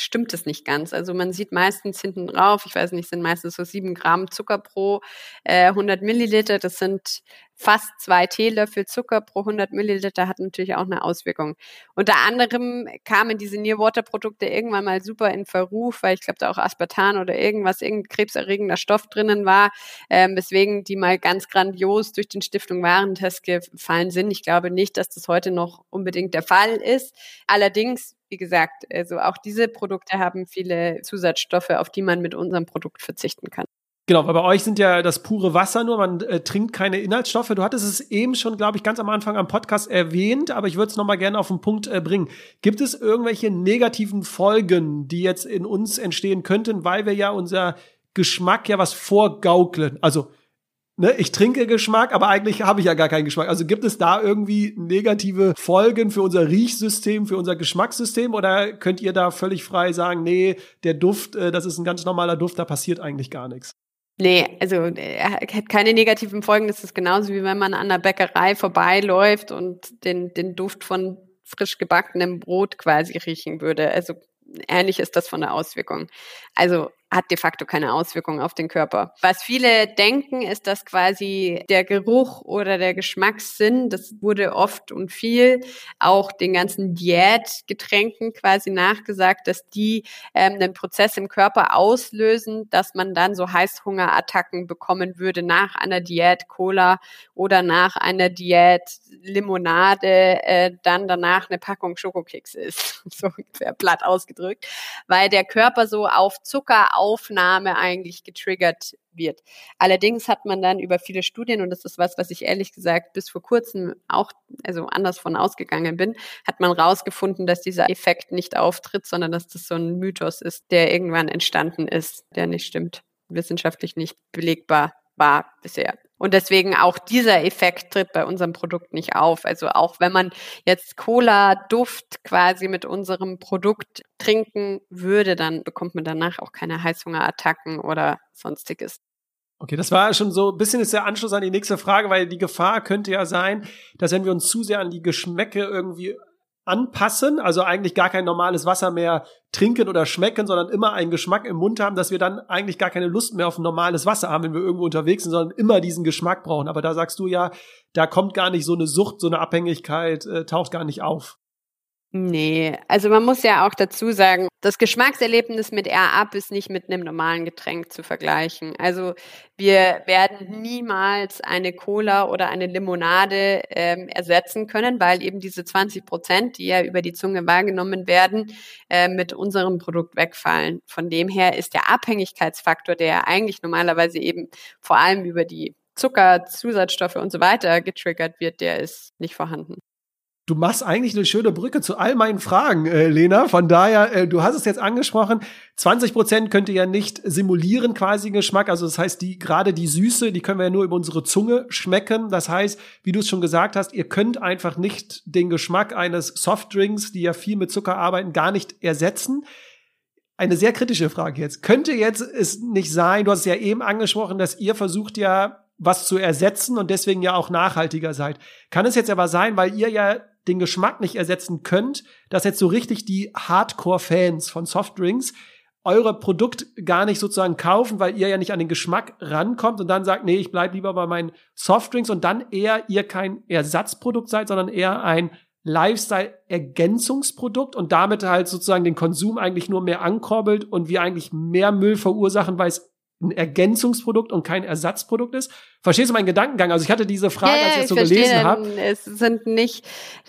stimmt es nicht ganz. Also man sieht meistens hinten drauf, ich weiß nicht, sind meistens so sieben Gramm Zucker pro äh, 100 Milliliter. Das sind fast zwei Teelöffel Zucker pro 100 Milliliter, hat natürlich auch eine Auswirkung. Unter anderem kamen diese Nearwater-Produkte irgendwann mal super in Verruf, weil ich glaube, da auch Aspartan oder irgendwas, irgendein krebserregender Stoff drinnen war, ähm, weswegen die mal ganz grandios durch den Stiftung Warentest gefallen sind. Ich glaube nicht, dass das heute noch unbedingt der Fall ist. Allerdings wie gesagt, also auch diese Produkte haben viele Zusatzstoffe, auf die man mit unserem Produkt verzichten kann. Genau, weil bei euch sind ja das pure Wasser nur, man äh, trinkt keine Inhaltsstoffe. Du hattest es eben schon, glaube ich, ganz am Anfang am Podcast erwähnt, aber ich würde es nochmal gerne auf den Punkt äh, bringen. Gibt es irgendwelche negativen Folgen, die jetzt in uns entstehen könnten, weil wir ja unser Geschmack ja was vorgaukeln? Also ne, ich trinke Geschmack, aber eigentlich habe ich ja gar keinen Geschmack. Also gibt es da irgendwie negative Folgen für unser Riechsystem, für unser Geschmackssystem oder könnt ihr da völlig frei sagen, nee, der Duft, äh, das ist ein ganz normaler Duft, da passiert eigentlich gar nichts? Nee, also er hat keine negativen Folgen. Das ist genauso wie wenn man an der Bäckerei vorbeiläuft und den, den Duft von frisch gebackenem Brot quasi riechen würde. Also ähnlich ist das von der Auswirkung. Also hat de facto keine Auswirkung auf den Körper. Was viele denken, ist, dass quasi der Geruch oder der Geschmackssinn, das wurde oft und viel auch den ganzen Diätgetränken quasi nachgesagt, dass die ähm, einen Prozess im Körper auslösen, dass man dann so Heißhungerattacken bekommen würde nach einer Diät Cola oder nach einer Diät Limonade, äh, dann danach eine Packung Schokokeks ist, so ungefähr platt ausgedrückt, weil der Körper so auf Zucker Aufnahme eigentlich getriggert wird. Allerdings hat man dann über viele Studien, und das ist was, was ich ehrlich gesagt bis vor kurzem auch, also anders von ausgegangen bin, hat man rausgefunden, dass dieser Effekt nicht auftritt, sondern dass das so ein Mythos ist, der irgendwann entstanden ist, der nicht stimmt, wissenschaftlich nicht belegbar war bisher. Und deswegen auch dieser Effekt tritt bei unserem Produkt nicht auf. Also auch wenn man jetzt Cola-Duft quasi mit unserem Produkt trinken würde, dann bekommt man danach auch keine Heißhungerattacken oder sonstiges. Okay, das war schon so ein bisschen ist der Anschluss an die nächste Frage, weil die Gefahr könnte ja sein, dass wenn wir uns zu sehr an die Geschmäcke irgendwie anpassen, also eigentlich gar kein normales Wasser mehr trinken oder schmecken, sondern immer einen Geschmack im Mund haben, dass wir dann eigentlich gar keine Lust mehr auf ein normales Wasser haben, wenn wir irgendwo unterwegs sind, sondern immer diesen Geschmack brauchen. Aber da sagst du ja, da kommt gar nicht so eine Sucht, so eine Abhängigkeit, äh, taucht gar nicht auf. Nee, also man muss ja auch dazu sagen, das Geschmackserlebnis mit Air-Up ist nicht mit einem normalen Getränk zu vergleichen. Also wir werden niemals eine Cola oder eine Limonade ähm, ersetzen können, weil eben diese 20 Prozent, die ja über die Zunge wahrgenommen werden, äh, mit unserem Produkt wegfallen. Von dem her ist der Abhängigkeitsfaktor, der eigentlich normalerweise eben vor allem über die Zucker, Zusatzstoffe und so weiter getriggert wird, der ist nicht vorhanden. Du machst eigentlich eine schöne Brücke zu all meinen Fragen, äh, Lena. Von daher, äh, du hast es jetzt angesprochen. 20 Prozent könnt ihr ja nicht simulieren, quasi Geschmack. Also das heißt, die, gerade die Süße, die können wir ja nur über unsere Zunge schmecken. Das heißt, wie du es schon gesagt hast, ihr könnt einfach nicht den Geschmack eines Softdrinks, die ja viel mit Zucker arbeiten, gar nicht ersetzen. Eine sehr kritische Frage jetzt. Könnte jetzt es nicht sein, du hast es ja eben angesprochen, dass ihr versucht ja was zu ersetzen und deswegen ja auch nachhaltiger seid. Kann es jetzt aber sein, weil ihr ja den Geschmack nicht ersetzen könnt, dass jetzt so richtig die Hardcore-Fans von Softdrinks eure Produkt gar nicht sozusagen kaufen, weil ihr ja nicht an den Geschmack rankommt und dann sagt, nee, ich bleib lieber bei meinen Softdrinks und dann eher ihr kein Ersatzprodukt seid, sondern eher ein Lifestyle-Ergänzungsprodukt und damit halt sozusagen den Konsum eigentlich nur mehr ankurbelt und wir eigentlich mehr Müll verursachen, weil es ein Ergänzungsprodukt und kein Ersatzprodukt ist. Verstehst du meinen Gedankengang? Also ich hatte diese Frage, ja, als ich das so gelesen habe. Es sind nicht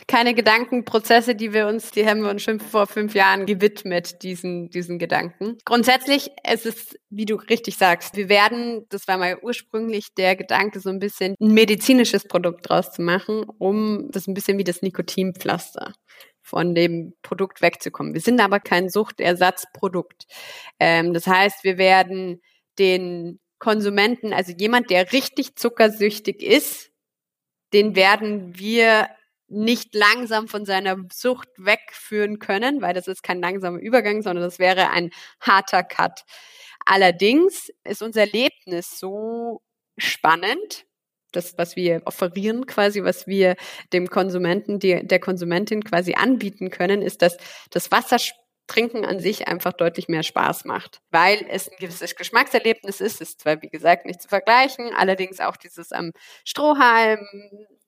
keine Gedankenprozesse, die wir uns, die haben wir uns schon vor fünf Jahren gewidmet, diesen, diesen Gedanken. Grundsätzlich, es ist, wie du richtig sagst, wir werden, das war mal ursprünglich der Gedanke, so ein bisschen ein medizinisches Produkt draus zu machen, um das ein bisschen wie das Nikotinpflaster von dem Produkt wegzukommen. Wir sind aber kein Suchtersatzprodukt. Ähm, das heißt, wir werden den Konsumenten, also jemand, der richtig zuckersüchtig ist, den werden wir nicht langsam von seiner Sucht wegführen können, weil das ist kein langsamer Übergang, sondern das wäre ein harter Cut. Allerdings ist unser Erlebnis so spannend, das, was wir offerieren quasi, was wir dem Konsumenten, die, der Konsumentin quasi anbieten können, ist, dass das Wasser Trinken an sich einfach deutlich mehr Spaß macht, weil es ein gewisses Geschmackserlebnis ist. Ist zwar, wie gesagt, nicht zu vergleichen, allerdings auch dieses am Strohhalm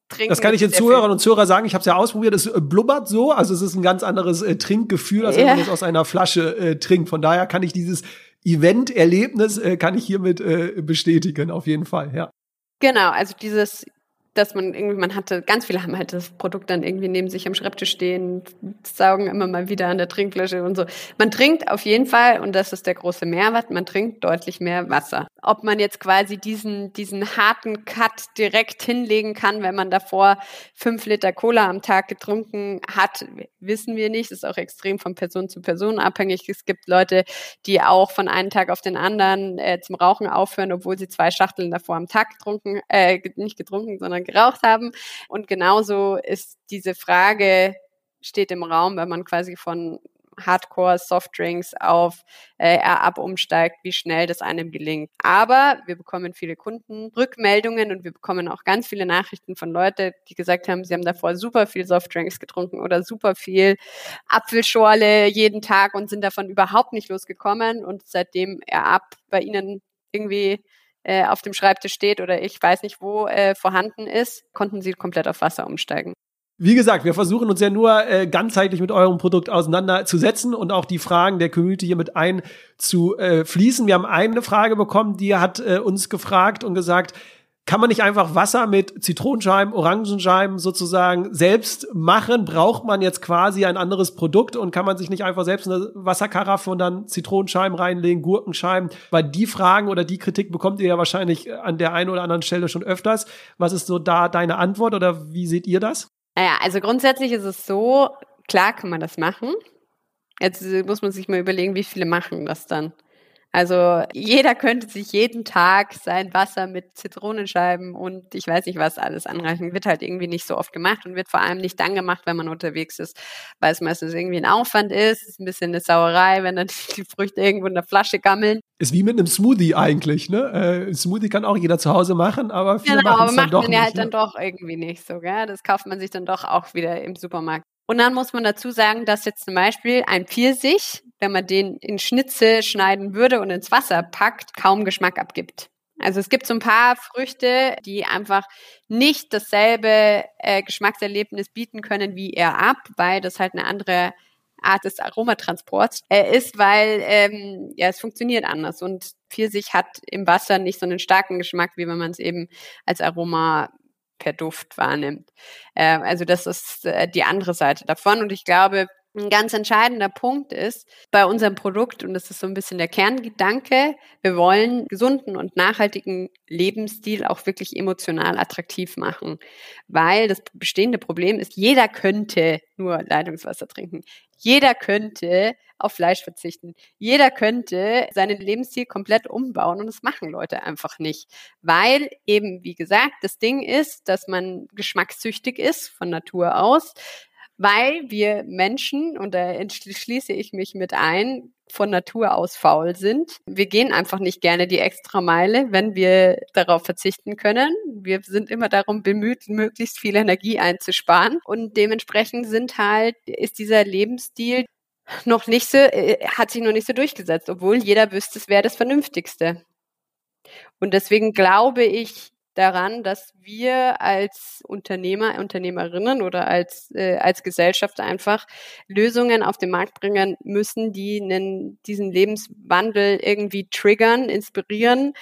Trinken. Das kann ich den Zuhörern und Zuhörern sagen. Ich habe es ja ausprobiert. Es äh, blubbert so. Also es ist ein ganz anderes äh, Trinkgefühl, als wenn man es aus einer Flasche äh, trinkt. Von daher kann ich dieses Event-Erlebnis äh, kann ich hiermit äh, bestätigen. Auf jeden Fall, ja. Genau. Also dieses dass man irgendwie, man hatte, ganz viele haben halt das Produkt dann irgendwie neben sich am Schreibtisch stehen, saugen immer mal wieder an der Trinkflasche und so. Man trinkt auf jeden Fall, und das ist der große Mehrwert, man trinkt deutlich mehr Wasser. Ob man jetzt quasi diesen, diesen harten Cut direkt hinlegen kann, wenn man davor fünf Liter Cola am Tag getrunken hat, wissen wir nicht. Das ist auch extrem von Person zu Person abhängig. Es gibt Leute, die auch von einem Tag auf den anderen äh, zum Rauchen aufhören, obwohl sie zwei Schachteln davor am Tag getrunken, äh, nicht getrunken, sondern geraucht haben. Und genauso ist diese Frage, steht im Raum, wenn man quasi von Hardcore Softdrinks auf äh, ab umsteigt, wie schnell das einem gelingt. Aber wir bekommen viele Kundenrückmeldungen und wir bekommen auch ganz viele Nachrichten von Leuten, die gesagt haben, sie haben davor super viel Softdrinks getrunken oder super viel Apfelschorle jeden Tag und sind davon überhaupt nicht losgekommen und seitdem er ab bei ihnen irgendwie äh, auf dem Schreibtisch steht oder ich weiß nicht wo äh, vorhanden ist, konnten sie komplett auf Wasser umsteigen. Wie gesagt, wir versuchen uns ja nur äh, ganzheitlich mit eurem Produkt auseinanderzusetzen und auch die Fragen der Community hier mit einzufließen. Wir haben eine Frage bekommen, die hat äh, uns gefragt und gesagt, kann man nicht einfach Wasser mit Zitronenscheiben, Orangenscheiben sozusagen selbst machen? Braucht man jetzt quasi ein anderes Produkt und kann man sich nicht einfach selbst eine Wasserkaraffe und dann Zitronenscheiben reinlegen, Gurkenscheiben? Weil die Fragen oder die Kritik bekommt ihr ja wahrscheinlich an der einen oder anderen Stelle schon öfters. Was ist so da deine Antwort oder wie seht ihr das? Naja, also grundsätzlich ist es so, klar kann man das machen. Jetzt muss man sich mal überlegen, wie viele machen das dann. Also jeder könnte sich jeden Tag sein Wasser mit Zitronenscheiben und ich weiß nicht was alles anreichen. Wird halt irgendwie nicht so oft gemacht und wird vor allem nicht dann gemacht, wenn man unterwegs ist, weil es meistens irgendwie ein Aufwand ist, ist ein bisschen eine Sauerei, wenn dann die Früchte irgendwo in der Flasche gammeln. Ist wie mit einem Smoothie eigentlich, ne? Äh, Smoothie kann auch jeder zu Hause machen, aber viele genau, machen es dann doch man ja halt ne? dann doch irgendwie nicht so, gell? Das kauft man sich dann doch auch wieder im Supermarkt. Und dann muss man dazu sagen, dass jetzt zum Beispiel ein Pfirsich, wenn man den in Schnitze schneiden würde und ins Wasser packt, kaum Geschmack abgibt. Also es gibt so ein paar Früchte, die einfach nicht dasselbe äh, Geschmackserlebnis bieten können wie er ab, weil das halt eine andere Art des Aromatransports äh, ist, weil ähm, ja es funktioniert anders und Pfirsich hat im Wasser nicht so einen starken Geschmack, wie wenn man es eben als Aroma per Duft wahrnimmt. Äh, also das ist äh, die andere Seite davon. Und ich glaube, ein ganz entscheidender Punkt ist bei unserem Produkt, und das ist so ein bisschen der Kerngedanke, wir wollen gesunden und nachhaltigen Lebensstil auch wirklich emotional attraktiv machen. Weil das bestehende Problem ist, jeder könnte nur Leitungswasser trinken. Jeder könnte auf Fleisch verzichten. Jeder könnte seinen Lebensstil komplett umbauen und das machen Leute einfach nicht. Weil eben, wie gesagt, das Ding ist, dass man geschmackssüchtig ist von Natur aus weil wir Menschen, und da schließe ich mich mit ein, von Natur aus faul sind. Wir gehen einfach nicht gerne die extra Meile, wenn wir darauf verzichten können. Wir sind immer darum bemüht, möglichst viel Energie einzusparen. Und dementsprechend sind halt, ist dieser Lebensstil noch nicht so, äh, hat sich noch nicht so durchgesetzt, obwohl jeder wüsste, es wäre das Vernünftigste. Und deswegen glaube ich, daran, dass wir als Unternehmer, Unternehmerinnen oder als, äh, als Gesellschaft einfach Lösungen auf den Markt bringen müssen, die einen, diesen Lebenswandel irgendwie triggern, inspirieren,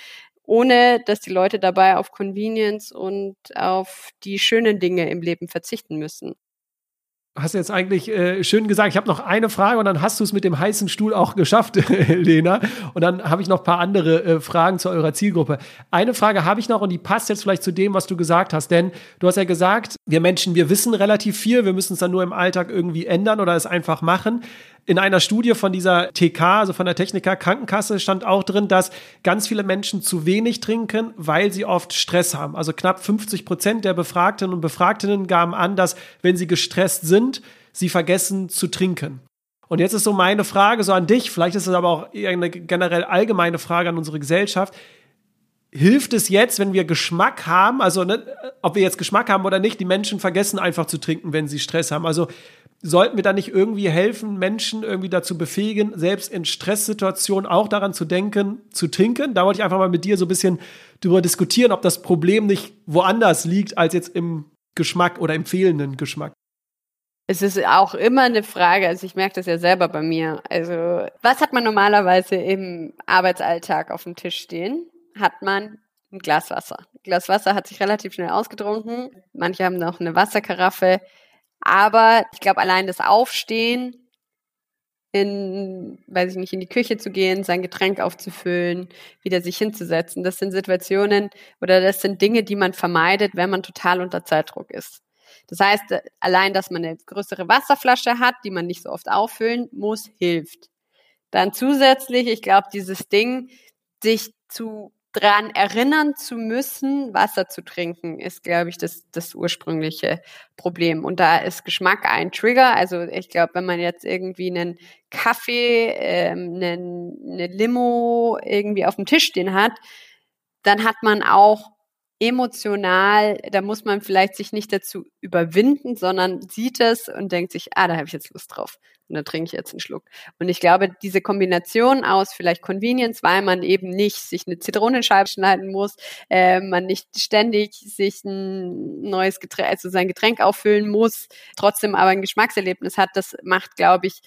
ohne dass die Leute dabei auf Convenience und auf die schönen Dinge im Leben verzichten müssen hast jetzt eigentlich äh, schön gesagt. Ich habe noch eine Frage und dann hast du es mit dem heißen Stuhl auch geschafft, Lena. Und dann habe ich noch ein paar andere äh, Fragen zu eurer Zielgruppe. Eine Frage habe ich noch und die passt jetzt vielleicht zu dem, was du gesagt hast. Denn du hast ja gesagt, wir Menschen, wir wissen relativ viel, wir müssen es dann nur im Alltag irgendwie ändern oder es einfach machen. In einer Studie von dieser TK, also von der Techniker Krankenkasse, stand auch drin, dass ganz viele Menschen zu wenig trinken, weil sie oft Stress haben. Also knapp 50 Prozent der Befragten und Befragtinnen gaben an, dass wenn sie gestresst sind, sie vergessen zu trinken. Und jetzt ist so meine Frage so an dich, vielleicht ist es aber auch eine generell allgemeine Frage an unsere Gesellschaft. Hilft es jetzt, wenn wir Geschmack haben, also ne, ob wir jetzt Geschmack haben oder nicht, die Menschen vergessen einfach zu trinken, wenn sie Stress haben. Also sollten wir da nicht irgendwie helfen, Menschen irgendwie dazu befähigen, selbst in Stresssituationen auch daran zu denken, zu trinken? Da wollte ich einfach mal mit dir so ein bisschen drüber diskutieren, ob das Problem nicht woanders liegt als jetzt im Geschmack oder im fehlenden Geschmack. Es ist auch immer eine Frage, also ich merke das ja selber bei mir. Also, was hat man normalerweise im Arbeitsalltag auf dem Tisch stehen? Hat man ein Glas Wasser. Ein Glas Wasser hat sich relativ schnell ausgetrunken. Manche haben noch eine Wasserkaraffe. Aber ich glaube, allein das Aufstehen, in, weiß ich nicht, in die Küche zu gehen, sein Getränk aufzufüllen, wieder sich hinzusetzen, das sind Situationen oder das sind Dinge, die man vermeidet, wenn man total unter Zeitdruck ist. Das heißt, allein, dass man eine größere Wasserflasche hat, die man nicht so oft auffüllen muss, hilft. Dann zusätzlich, ich glaube, dieses Ding, sich zu dran erinnern zu müssen, Wasser zu trinken, ist, glaube ich, das, das ursprüngliche Problem. Und da ist Geschmack ein Trigger. Also ich glaube, wenn man jetzt irgendwie einen Kaffee, ähm, einen, eine Limo irgendwie auf dem Tisch stehen hat, dann hat man auch emotional, da muss man vielleicht sich nicht dazu überwinden, sondern sieht es und denkt sich, ah, da habe ich jetzt Lust drauf. Und dann trinke ich jetzt einen Schluck. Und ich glaube, diese Kombination aus vielleicht Convenience, weil man eben nicht sich eine Zitronenscheibe schneiden muss, äh, man nicht ständig sich ein neues Getränk, also sein Getränk auffüllen muss, trotzdem aber ein Geschmackserlebnis hat, das macht, glaube ich,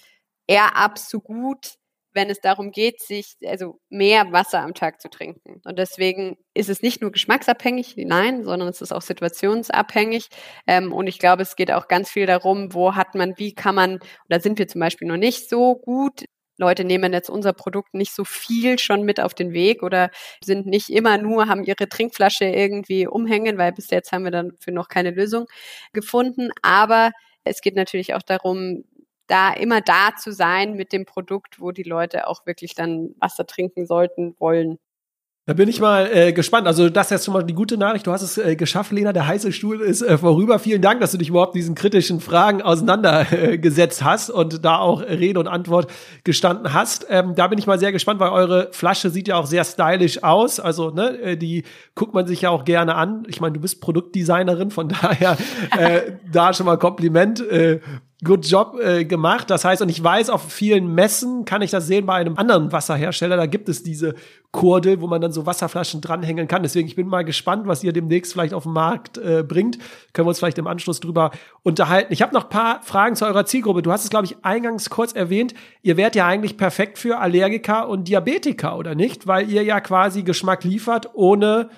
eher ab so gut wenn es darum geht, sich also mehr Wasser am Tag zu trinken. Und deswegen ist es nicht nur geschmacksabhängig, nein, sondern es ist auch situationsabhängig. Ähm, und ich glaube, es geht auch ganz viel darum, wo hat man, wie kann man, da sind wir zum Beispiel noch nicht so gut. Leute nehmen jetzt unser Produkt nicht so viel schon mit auf den Weg oder sind nicht immer nur, haben ihre Trinkflasche irgendwie umhängen, weil bis jetzt haben wir dafür noch keine Lösung gefunden. Aber es geht natürlich auch darum, da immer da zu sein mit dem Produkt, wo die Leute auch wirklich dann Wasser trinken sollten, wollen. Da bin ich mal äh, gespannt. Also das ist jetzt schon mal die gute Nachricht. Du hast es äh, geschafft, Lena. Der heiße Stuhl ist äh, vorüber. Vielen Dank, dass du dich überhaupt diesen kritischen Fragen auseinandergesetzt hast und da auch Rede und Antwort gestanden hast. Ähm, da bin ich mal sehr gespannt, weil eure Flasche sieht ja auch sehr stylisch aus. Also ne, äh, die guckt man sich ja auch gerne an. Ich meine, du bist Produktdesignerin, von daher äh, da schon mal Kompliment. Äh, good Job äh, gemacht. Das heißt, und ich weiß, auf vielen Messen kann ich das sehen bei einem anderen Wasserhersteller. Da gibt es diese Kurdel, wo man dann so Wasserflaschen dranhängen kann. Deswegen, ich bin mal gespannt, was ihr demnächst vielleicht auf den Markt äh, bringt. Können wir uns vielleicht im Anschluss drüber unterhalten. Ich habe noch paar Fragen zu eurer Zielgruppe. Du hast es, glaube ich, eingangs kurz erwähnt. Ihr wärt ja eigentlich perfekt für Allergiker und Diabetiker, oder nicht? Weil ihr ja quasi Geschmack liefert, ohne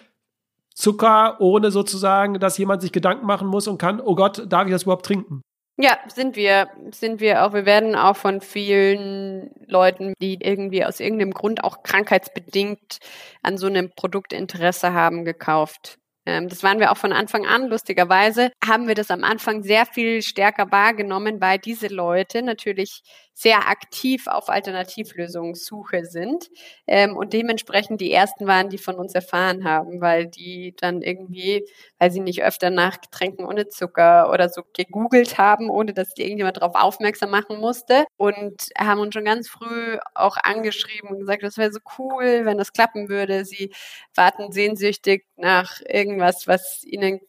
Zucker, ohne sozusagen, dass jemand sich Gedanken machen muss und kann, oh Gott, darf ich das überhaupt trinken? Ja, sind wir, sind wir auch. Wir werden auch von vielen Leuten, die irgendwie aus irgendeinem Grund auch krankheitsbedingt an so einem Produkt Interesse haben, gekauft. Ähm, das waren wir auch von Anfang an. Lustigerweise haben wir das am Anfang sehr viel stärker wahrgenommen, weil diese Leute natürlich sehr aktiv auf Alternativlösungssuche sind ähm, und dementsprechend die ersten waren, die von uns erfahren haben, weil die dann irgendwie, weil sie nicht öfter nach Getränken ohne Zucker oder so gegoogelt haben, ohne dass irgendjemand darauf aufmerksam machen musste und haben uns schon ganz früh auch angeschrieben und gesagt, das wäre so cool, wenn das klappen würde. Sie warten sehnsüchtig nach irgendwas, was ihnen ein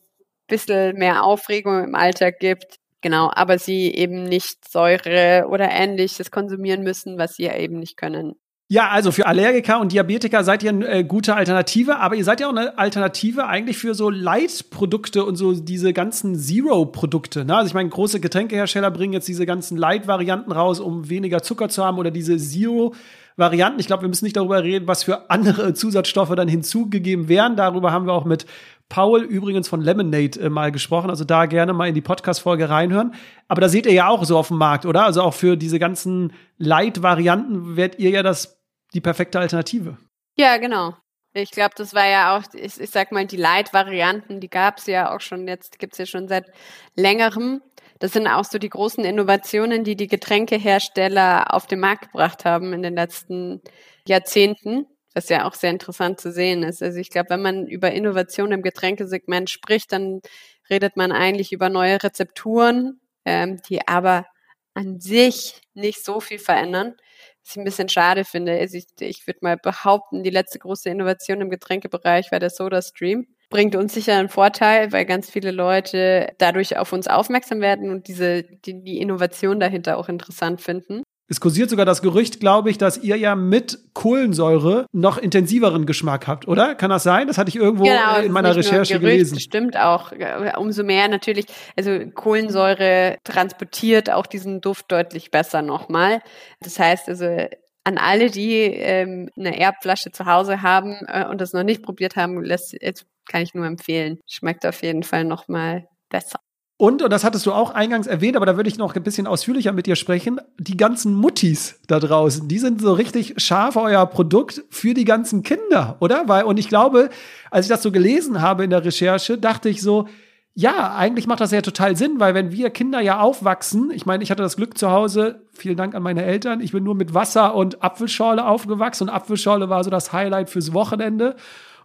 bisschen mehr Aufregung im Alltag gibt Genau, aber sie eben nicht Säure oder ähnliches konsumieren müssen, was sie ja eben nicht können. Ja, also für Allergiker und Diabetiker seid ihr eine äh, gute Alternative, aber ihr seid ja auch eine Alternative eigentlich für so Light-Produkte und so diese ganzen Zero-Produkte. Ne? Also ich meine, große Getränkehersteller bringen jetzt diese ganzen Light-Varianten raus, um weniger Zucker zu haben oder diese Zero-Varianten. Ich glaube, wir müssen nicht darüber reden, was für andere Zusatzstoffe dann hinzugegeben werden. Darüber haben wir auch mit Paul übrigens von Lemonade äh, mal gesprochen, also da gerne mal in die Podcast-Folge reinhören. Aber da seht ihr ja auch so auf dem Markt, oder? Also auch für diese ganzen Light-Varianten werdet ihr ja das die perfekte Alternative. Ja, genau. Ich glaube, das war ja auch, ich, ich sag mal, die Light-Varianten, die gab es ja auch schon, jetzt gibt es ja schon seit längerem. Das sind auch so die großen Innovationen, die die Getränkehersteller auf den Markt gebracht haben in den letzten Jahrzehnten was ja auch sehr interessant zu sehen ist. Also ich glaube, wenn man über Innovation im Getränkesegment spricht, dann redet man eigentlich über neue Rezepturen, ähm, die aber an sich nicht so viel verändern. Was ich ein bisschen schade finde. Also ich, ich würde mal behaupten, die letzte große Innovation im Getränkebereich war der Soda Stream. Bringt uns sicher einen Vorteil, weil ganz viele Leute dadurch auf uns aufmerksam werden und diese, die, die Innovation dahinter auch interessant finden. Es kursiert sogar das Gerücht, glaube ich, dass ihr ja mit Kohlensäure noch intensiveren Geschmack habt, oder? Kann das sein? Das hatte ich irgendwo genau, in meiner Recherche Gerücht, gelesen. Stimmt auch. Umso mehr natürlich, also Kohlensäure transportiert auch diesen Duft deutlich besser nochmal. Das heißt also, an alle, die ähm, eine Erbflasche zu Hause haben äh, und das noch nicht probiert haben, lässt, jetzt kann ich nur empfehlen. Schmeckt auf jeden Fall nochmal besser. Und, und das hattest du auch eingangs erwähnt, aber da würde ich noch ein bisschen ausführlicher mit dir sprechen, die ganzen Muttis da draußen, die sind so richtig scharf euer Produkt für die ganzen Kinder, oder? Weil, und ich glaube, als ich das so gelesen habe in der Recherche, dachte ich so, ja, eigentlich macht das ja total Sinn, weil wenn wir Kinder ja aufwachsen, ich meine, ich hatte das Glück zu Hause, vielen Dank an meine Eltern, ich bin nur mit Wasser und Apfelschorle aufgewachsen und Apfelschorle war so das Highlight fürs Wochenende.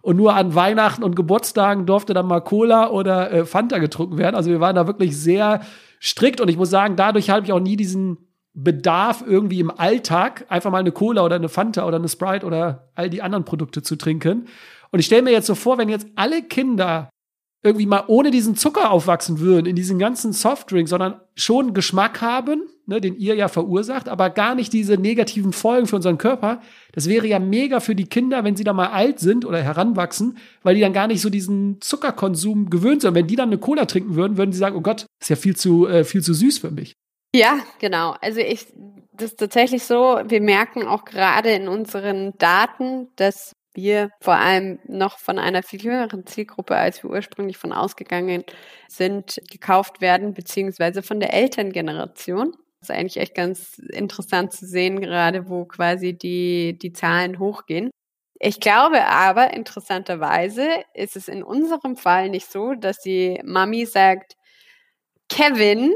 Und nur an Weihnachten und Geburtstagen durfte dann mal Cola oder äh, Fanta getrunken werden. Also wir waren da wirklich sehr strikt und ich muss sagen, dadurch habe ich auch nie diesen Bedarf irgendwie im Alltag einfach mal eine Cola oder eine Fanta oder eine Sprite oder all die anderen Produkte zu trinken. Und ich stelle mir jetzt so vor, wenn jetzt alle Kinder irgendwie mal ohne diesen Zucker aufwachsen würden, in diesen ganzen Softdrinks, sondern schon Geschmack haben, ne, den ihr ja verursacht, aber gar nicht diese negativen Folgen für unseren Körper. Das wäre ja mega für die Kinder, wenn sie da mal alt sind oder heranwachsen, weil die dann gar nicht so diesen Zuckerkonsum gewöhnt sind. Wenn die dann eine Cola trinken würden, würden sie sagen, oh Gott, ist ja viel zu, äh, viel zu süß für mich. Ja, genau. Also ich, das ist tatsächlich so, wir merken auch gerade in unseren Daten, dass wir vor allem noch von einer viel jüngeren Zielgruppe, als wir ursprünglich von ausgegangen sind, gekauft werden, beziehungsweise von der Elterngeneration. Das ist eigentlich echt ganz interessant zu sehen, gerade wo quasi die, die Zahlen hochgehen. Ich glaube aber, interessanterweise ist es in unserem Fall nicht so, dass die Mami sagt, Kevin,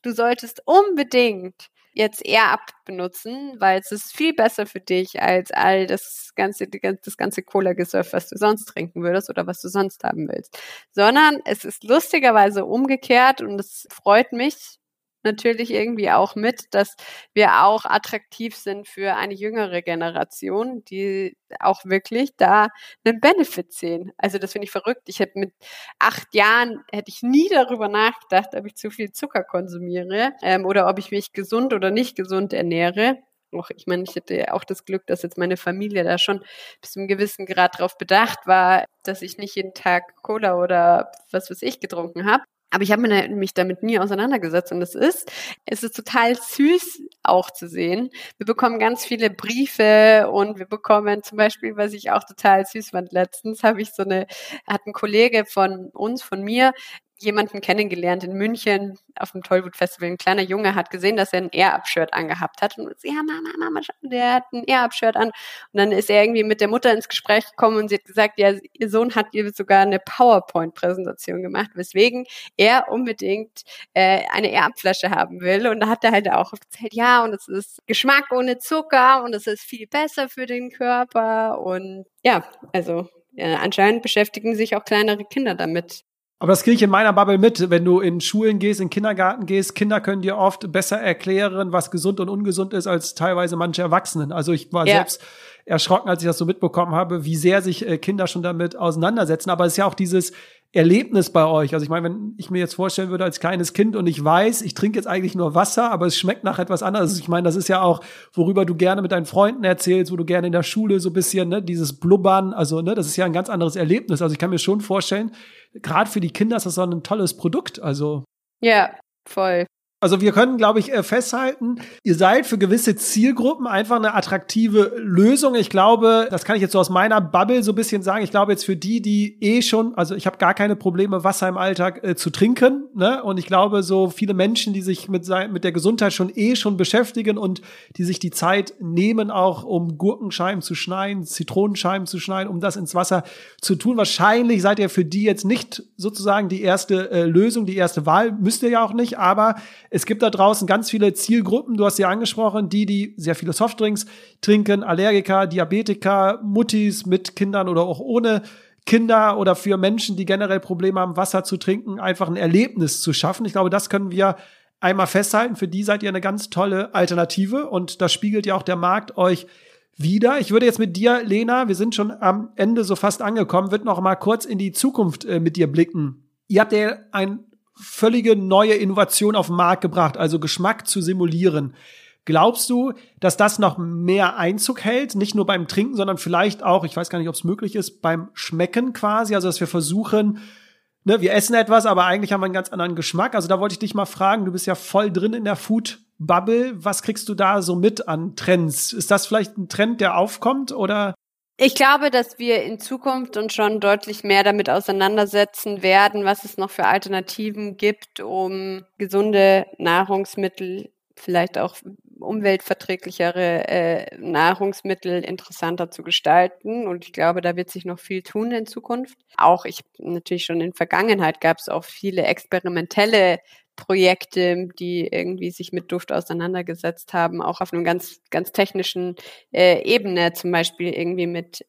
du solltest unbedingt jetzt eher abbenutzen, weil es ist viel besser für dich als all das ganze, das ganze Cola-Gesurf, was du sonst trinken würdest oder was du sonst haben willst. Sondern es ist lustigerweise umgekehrt und es freut mich, natürlich irgendwie auch mit, dass wir auch attraktiv sind für eine jüngere Generation, die auch wirklich da einen Benefit sehen. Also das finde ich verrückt. Ich hätte mit acht Jahren hätte ich nie darüber nachgedacht, ob ich zu viel Zucker konsumiere ähm, oder ob ich mich gesund oder nicht gesund ernähre. Auch, ich meine, ich hätte auch das Glück, dass jetzt meine Familie da schon bis zu einem gewissen Grad darauf bedacht war, dass ich nicht jeden Tag Cola oder was weiß ich getrunken habe. Aber ich habe mich damit nie auseinandergesetzt und es ist, es ist total süß auch zu sehen. Wir bekommen ganz viele Briefe und wir bekommen zum Beispiel, was ich auch total süß fand, letztens habe ich so eine, hat ein Kollege von uns, von mir, jemanden kennengelernt in München auf dem Tollwood Festival. Ein kleiner Junge hat gesehen, dass er ein Air-Up-Shirt angehabt hat und sie, ja, Mama, Mama, der hat ein Air-Up-Shirt an. Und dann ist er irgendwie mit der Mutter ins Gespräch gekommen und sie hat gesagt, ja, ihr Sohn hat ihr sogar eine PowerPoint-Präsentation gemacht, weswegen er unbedingt äh, eine Air-Up-Flasche haben will. Und da hat er halt auch erzählt, ja, und es ist Geschmack ohne Zucker und es ist viel besser für den Körper. Und ja, also ja, anscheinend beschäftigen sich auch kleinere Kinder damit. Aber das kriege ich in meiner Bubble mit. Wenn du in Schulen gehst, in Kindergarten gehst, Kinder können dir oft besser erklären, was gesund und ungesund ist, als teilweise manche Erwachsenen. Also ich war ja. selbst erschrocken, als ich das so mitbekommen habe, wie sehr sich äh, Kinder schon damit auseinandersetzen. Aber es ist ja auch dieses Erlebnis bei euch. Also ich meine, wenn ich mir jetzt vorstellen würde als kleines Kind und ich weiß, ich trinke jetzt eigentlich nur Wasser, aber es schmeckt nach etwas anderes. Ich meine, das ist ja auch, worüber du gerne mit deinen Freunden erzählst, wo du gerne in der Schule so bisschen, ne, dieses Blubbern, also ne, das ist ja ein ganz anderes Erlebnis. Also ich kann mir schon vorstellen, gerade für die Kinder ist das so ein tolles Produkt. Also ja, voll. Also wir können, glaube ich, äh, festhalten, ihr seid für gewisse Zielgruppen einfach eine attraktive Lösung. Ich glaube, das kann ich jetzt so aus meiner Bubble so ein bisschen sagen. Ich glaube jetzt für die, die eh schon, also ich habe gar keine Probleme, Wasser im Alltag äh, zu trinken. Ne? Und ich glaube, so viele Menschen, die sich mit, mit der Gesundheit schon eh schon beschäftigen und die sich die Zeit nehmen, auch um Gurkenscheiben zu schneiden, Zitronenscheiben zu schneiden, um das ins Wasser zu tun. Wahrscheinlich seid ihr für die jetzt nicht sozusagen die erste äh, Lösung, die erste Wahl. Müsst ihr ja auch nicht, aber es gibt da draußen ganz viele Zielgruppen, du hast sie angesprochen, die, die sehr viele Softdrinks trinken, Allergiker, Diabetiker, Muttis mit Kindern oder auch ohne Kinder oder für Menschen, die generell Probleme haben, Wasser zu trinken, einfach ein Erlebnis zu schaffen. Ich glaube, das können wir einmal festhalten. Für die seid ihr eine ganz tolle Alternative und das spiegelt ja auch der Markt euch wieder. Ich würde jetzt mit dir, Lena, wir sind schon am Ende so fast angekommen, wird noch mal kurz in die Zukunft äh, mit dir blicken. Ihr habt ja ein völlige neue Innovation auf den Markt gebracht, also Geschmack zu simulieren. Glaubst du, dass das noch mehr Einzug hält? Nicht nur beim Trinken, sondern vielleicht auch, ich weiß gar nicht, ob es möglich ist, beim Schmecken quasi. Also, dass wir versuchen, ne, wir essen etwas, aber eigentlich haben wir einen ganz anderen Geschmack. Also, da wollte ich dich mal fragen, du bist ja voll drin in der Food Bubble. Was kriegst du da so mit an Trends? Ist das vielleicht ein Trend, der aufkommt oder? Ich glaube, dass wir in Zukunft uns schon deutlich mehr damit auseinandersetzen werden, was es noch für Alternativen gibt, um gesunde Nahrungsmittel, vielleicht auch umweltverträglichere äh, Nahrungsmittel interessanter zu gestalten. Und ich glaube, da wird sich noch viel tun in Zukunft. Auch ich natürlich schon in Vergangenheit gab es auch viele experimentelle Projekte, die irgendwie sich mit Duft auseinandergesetzt haben, auch auf einem ganz, ganz technischen äh, Ebene, zum Beispiel irgendwie mit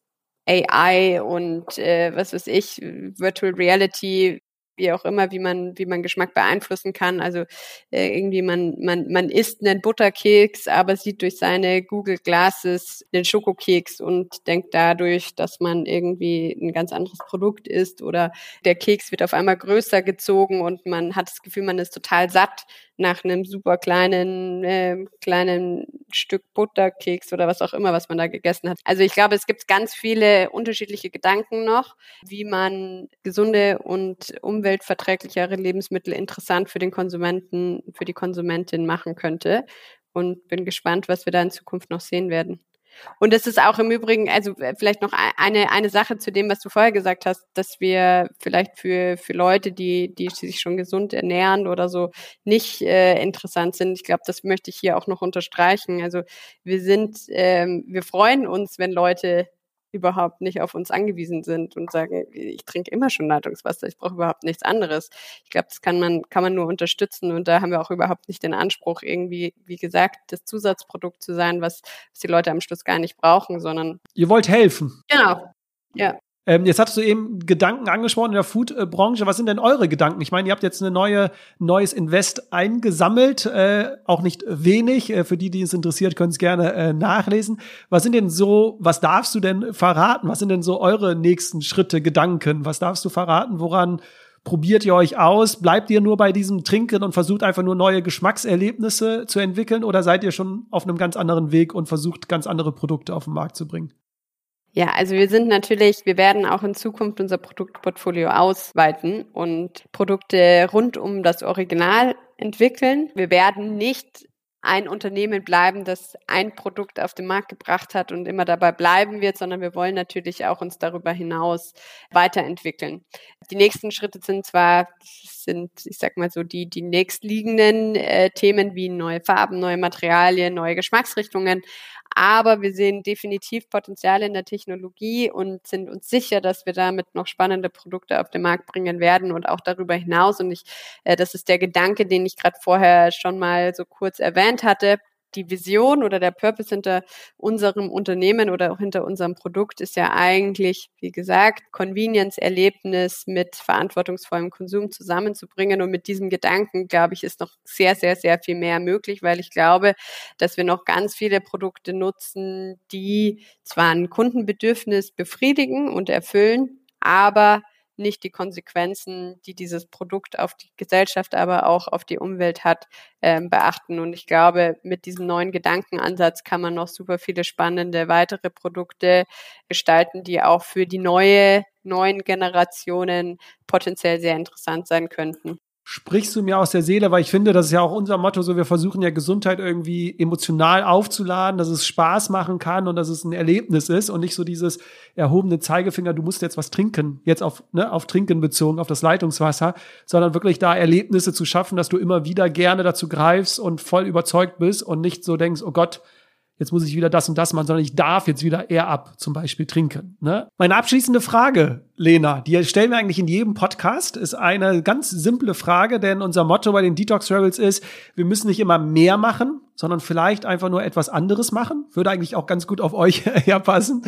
AI und äh, was weiß ich, Virtual Reality, wie auch immer, wie man, wie man Geschmack beeinflussen kann. Also äh, irgendwie man, man, man isst einen Butterkeks, aber sieht durch seine Google Glasses den Schokokeks und denkt dadurch, dass man irgendwie ein ganz anderes Produkt isst oder der Keks wird auf einmal größer gezogen und man hat das Gefühl, man ist total satt nach einem super kleinen, äh, kleinen Stück Butterkeks oder was auch immer, was man da gegessen hat. Also ich glaube, es gibt ganz viele unterschiedliche Gedanken noch, wie man gesunde und umweltverträglichere Lebensmittel interessant für den Konsumenten, für die Konsumentin machen könnte. Und bin gespannt, was wir da in Zukunft noch sehen werden. Und es ist auch im Übrigen, also äh, vielleicht noch eine, eine Sache zu dem, was du vorher gesagt hast, dass wir vielleicht für, für Leute, die, die sich schon gesund ernähren oder so, nicht äh, interessant sind. Ich glaube, das möchte ich hier auch noch unterstreichen. Also wir sind, ähm, wir freuen uns, wenn Leute überhaupt nicht auf uns angewiesen sind und sagen, ich trinke immer schon Leitungswasser, ich brauche überhaupt nichts anderes. Ich glaube, das kann man, kann man nur unterstützen und da haben wir auch überhaupt nicht den Anspruch, irgendwie, wie gesagt, das Zusatzprodukt zu sein, was, was die Leute am Schluss gar nicht brauchen, sondern. Ihr wollt helfen. Genau. Ja. Ähm, jetzt hattest du eben Gedanken angesprochen in der Food-Branche. Was sind denn eure Gedanken? Ich meine, ihr habt jetzt ein neue, neues Invest eingesammelt, äh, auch nicht wenig. Äh, für die, die es interessiert, können es gerne äh, nachlesen. Was sind denn so, was darfst du denn verraten? Was sind denn so eure nächsten Schritte, Gedanken? Was darfst du verraten? Woran probiert ihr euch aus? Bleibt ihr nur bei diesem Trinken und versucht einfach nur neue Geschmackserlebnisse zu entwickeln? Oder seid ihr schon auf einem ganz anderen Weg und versucht ganz andere Produkte auf den Markt zu bringen? Ja, also wir sind natürlich, wir werden auch in Zukunft unser Produktportfolio ausweiten und Produkte rund um das Original entwickeln. Wir werden nicht ein Unternehmen bleiben, das ein Produkt auf den Markt gebracht hat und immer dabei bleiben wird, sondern wir wollen natürlich auch uns darüber hinaus weiterentwickeln. Die nächsten Schritte sind zwar, sind, ich sag mal so, die, die nächstliegenden äh, Themen wie neue Farben, neue Materialien, neue Geschmacksrichtungen, aber wir sehen definitiv Potenziale in der Technologie und sind uns sicher, dass wir damit noch spannende Produkte auf den Markt bringen werden und auch darüber hinaus. Und ich, äh, das ist der Gedanke, den ich gerade vorher schon mal so kurz erwähnt hatte die Vision oder der Purpose hinter unserem Unternehmen oder auch hinter unserem Produkt ist ja eigentlich, wie gesagt, Convenience-Erlebnis mit verantwortungsvollem Konsum zusammenzubringen. Und mit diesem Gedanken, glaube ich, ist noch sehr, sehr, sehr viel mehr möglich, weil ich glaube, dass wir noch ganz viele Produkte nutzen, die zwar ein Kundenbedürfnis befriedigen und erfüllen, aber nicht die Konsequenzen, die dieses Produkt auf die Gesellschaft, aber auch auf die Umwelt hat, ähm, beachten. Und ich glaube, mit diesem neuen Gedankenansatz kann man noch super viele spannende weitere Produkte gestalten, die auch für die neue, neuen Generationen potenziell sehr interessant sein könnten sprichst du mir aus der Seele, weil ich finde, das ist ja auch unser Motto, so wir versuchen ja Gesundheit irgendwie emotional aufzuladen, dass es Spaß machen kann und dass es ein Erlebnis ist und nicht so dieses erhobene Zeigefinger, du musst jetzt was trinken, jetzt auf, ne, auf Trinken bezogen, auf das Leitungswasser, sondern wirklich da Erlebnisse zu schaffen, dass du immer wieder gerne dazu greifst und voll überzeugt bist und nicht so denkst, oh Gott, jetzt muss ich wieder das und das machen, sondern ich darf jetzt wieder eher ab zum Beispiel trinken. Ne? Meine abschließende Frage, Lena, die stellen wir eigentlich in jedem Podcast, ist eine ganz simple Frage, denn unser Motto bei den Detox Rebels ist, wir müssen nicht immer mehr machen, sondern vielleicht einfach nur etwas anderes machen. Würde eigentlich auch ganz gut auf euch herpassen.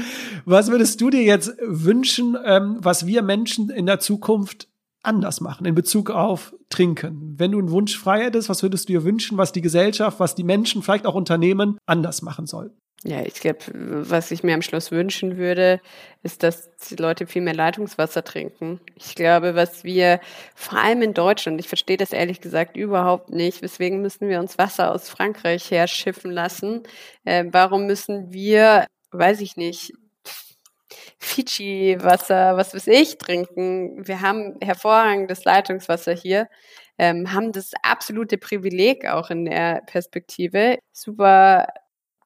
Was würdest du dir jetzt wünschen, ähm, was wir Menschen in der Zukunft anders machen in Bezug auf Trinken? Wenn du einen Wunsch frei hättest, was würdest du dir wünschen, was die Gesellschaft, was die Menschen, vielleicht auch Unternehmen anders machen sollten? Ja, ich glaube, was ich mir am Schluss wünschen würde, ist, dass die Leute viel mehr Leitungswasser trinken. Ich glaube, was wir vor allem in Deutschland, ich verstehe das ehrlich gesagt überhaupt nicht, weswegen müssen wir uns Wasser aus Frankreich herschiffen lassen? Äh, warum müssen wir, weiß ich nicht, Fidschi-Wasser, was weiß ich, trinken. Wir haben hervorragendes Leitungswasser hier, ähm, haben das absolute Privileg auch in der Perspektive, super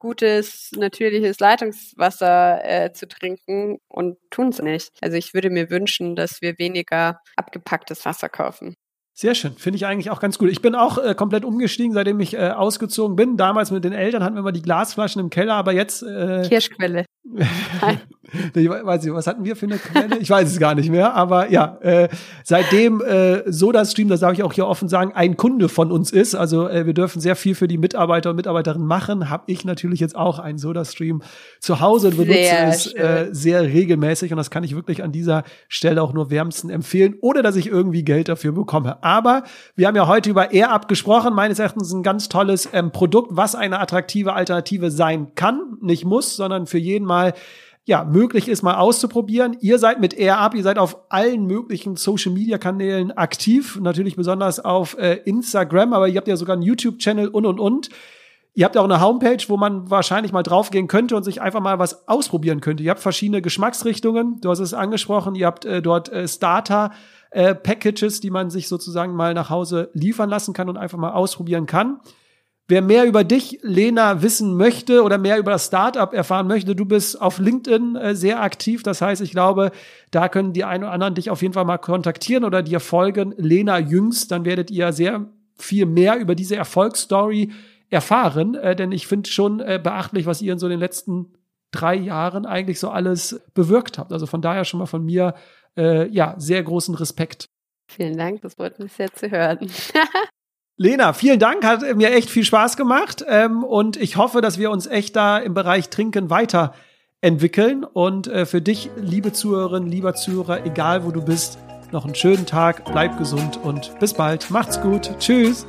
gutes, natürliches Leitungswasser äh, zu trinken und tun es nicht. Also ich würde mir wünschen, dass wir weniger abgepacktes Wasser kaufen. Sehr schön, finde ich eigentlich auch ganz gut. Ich bin auch äh, komplett umgestiegen, seitdem ich äh, ausgezogen bin. Damals mit den Eltern hatten wir immer die Glasflaschen im Keller, aber jetzt äh, Kirschquelle. ich weiß nicht, was hatten wir für eine Quelle? Ich weiß es gar nicht mehr, aber ja, äh, seitdem äh, SodaStream, das darf ich auch hier offen sagen, ein Kunde von uns ist, also äh, wir dürfen sehr viel für die Mitarbeiter und Mitarbeiterinnen machen, habe ich natürlich jetzt auch einen SodaStream zu Hause und benutze sehr es äh, sehr regelmäßig und das kann ich wirklich an dieser Stelle auch nur wärmsten empfehlen, ohne dass ich irgendwie Geld dafür bekomme. Aber wir haben ja heute über Air abgesprochen, meines Erachtens ein ganz tolles ähm, Produkt, was eine attraktive Alternative sein kann, nicht muss, sondern für jeden mal ja, möglich ist, mal auszuprobieren. Ihr seid mit AirUp, ihr seid auf allen möglichen Social Media Kanälen aktiv, natürlich besonders auf äh, Instagram, aber ihr habt ja sogar einen YouTube-Channel und und und. Ihr habt auch eine Homepage, wo man wahrscheinlich mal draufgehen könnte und sich einfach mal was ausprobieren könnte. Ihr habt verschiedene Geschmacksrichtungen, du hast es angesprochen, ihr habt äh, dort äh, Starter. Äh, Packages, die man sich sozusagen mal nach Hause liefern lassen kann und einfach mal ausprobieren kann. Wer mehr über dich, Lena, wissen möchte oder mehr über das Startup erfahren möchte, du bist auf LinkedIn äh, sehr aktiv. Das heißt, ich glaube, da können die einen oder anderen dich auf jeden Fall mal kontaktieren oder dir folgen. Lena Jüngst, dann werdet ihr sehr viel mehr über diese Erfolgsstory erfahren. Äh, denn ich finde schon äh, beachtlich, was ihr in so den letzten drei Jahren eigentlich so alles bewirkt habt. Also von daher schon mal von mir, äh, ja, sehr großen Respekt. Vielen Dank, das freut mich sehr zu hören. Lena, vielen Dank, hat mir echt viel Spaß gemacht ähm, und ich hoffe, dass wir uns echt da im Bereich Trinken weiterentwickeln und äh, für dich, liebe Zuhörerinnen, lieber Zuhörer, egal wo du bist, noch einen schönen Tag, bleib gesund und bis bald. Macht's gut. Tschüss.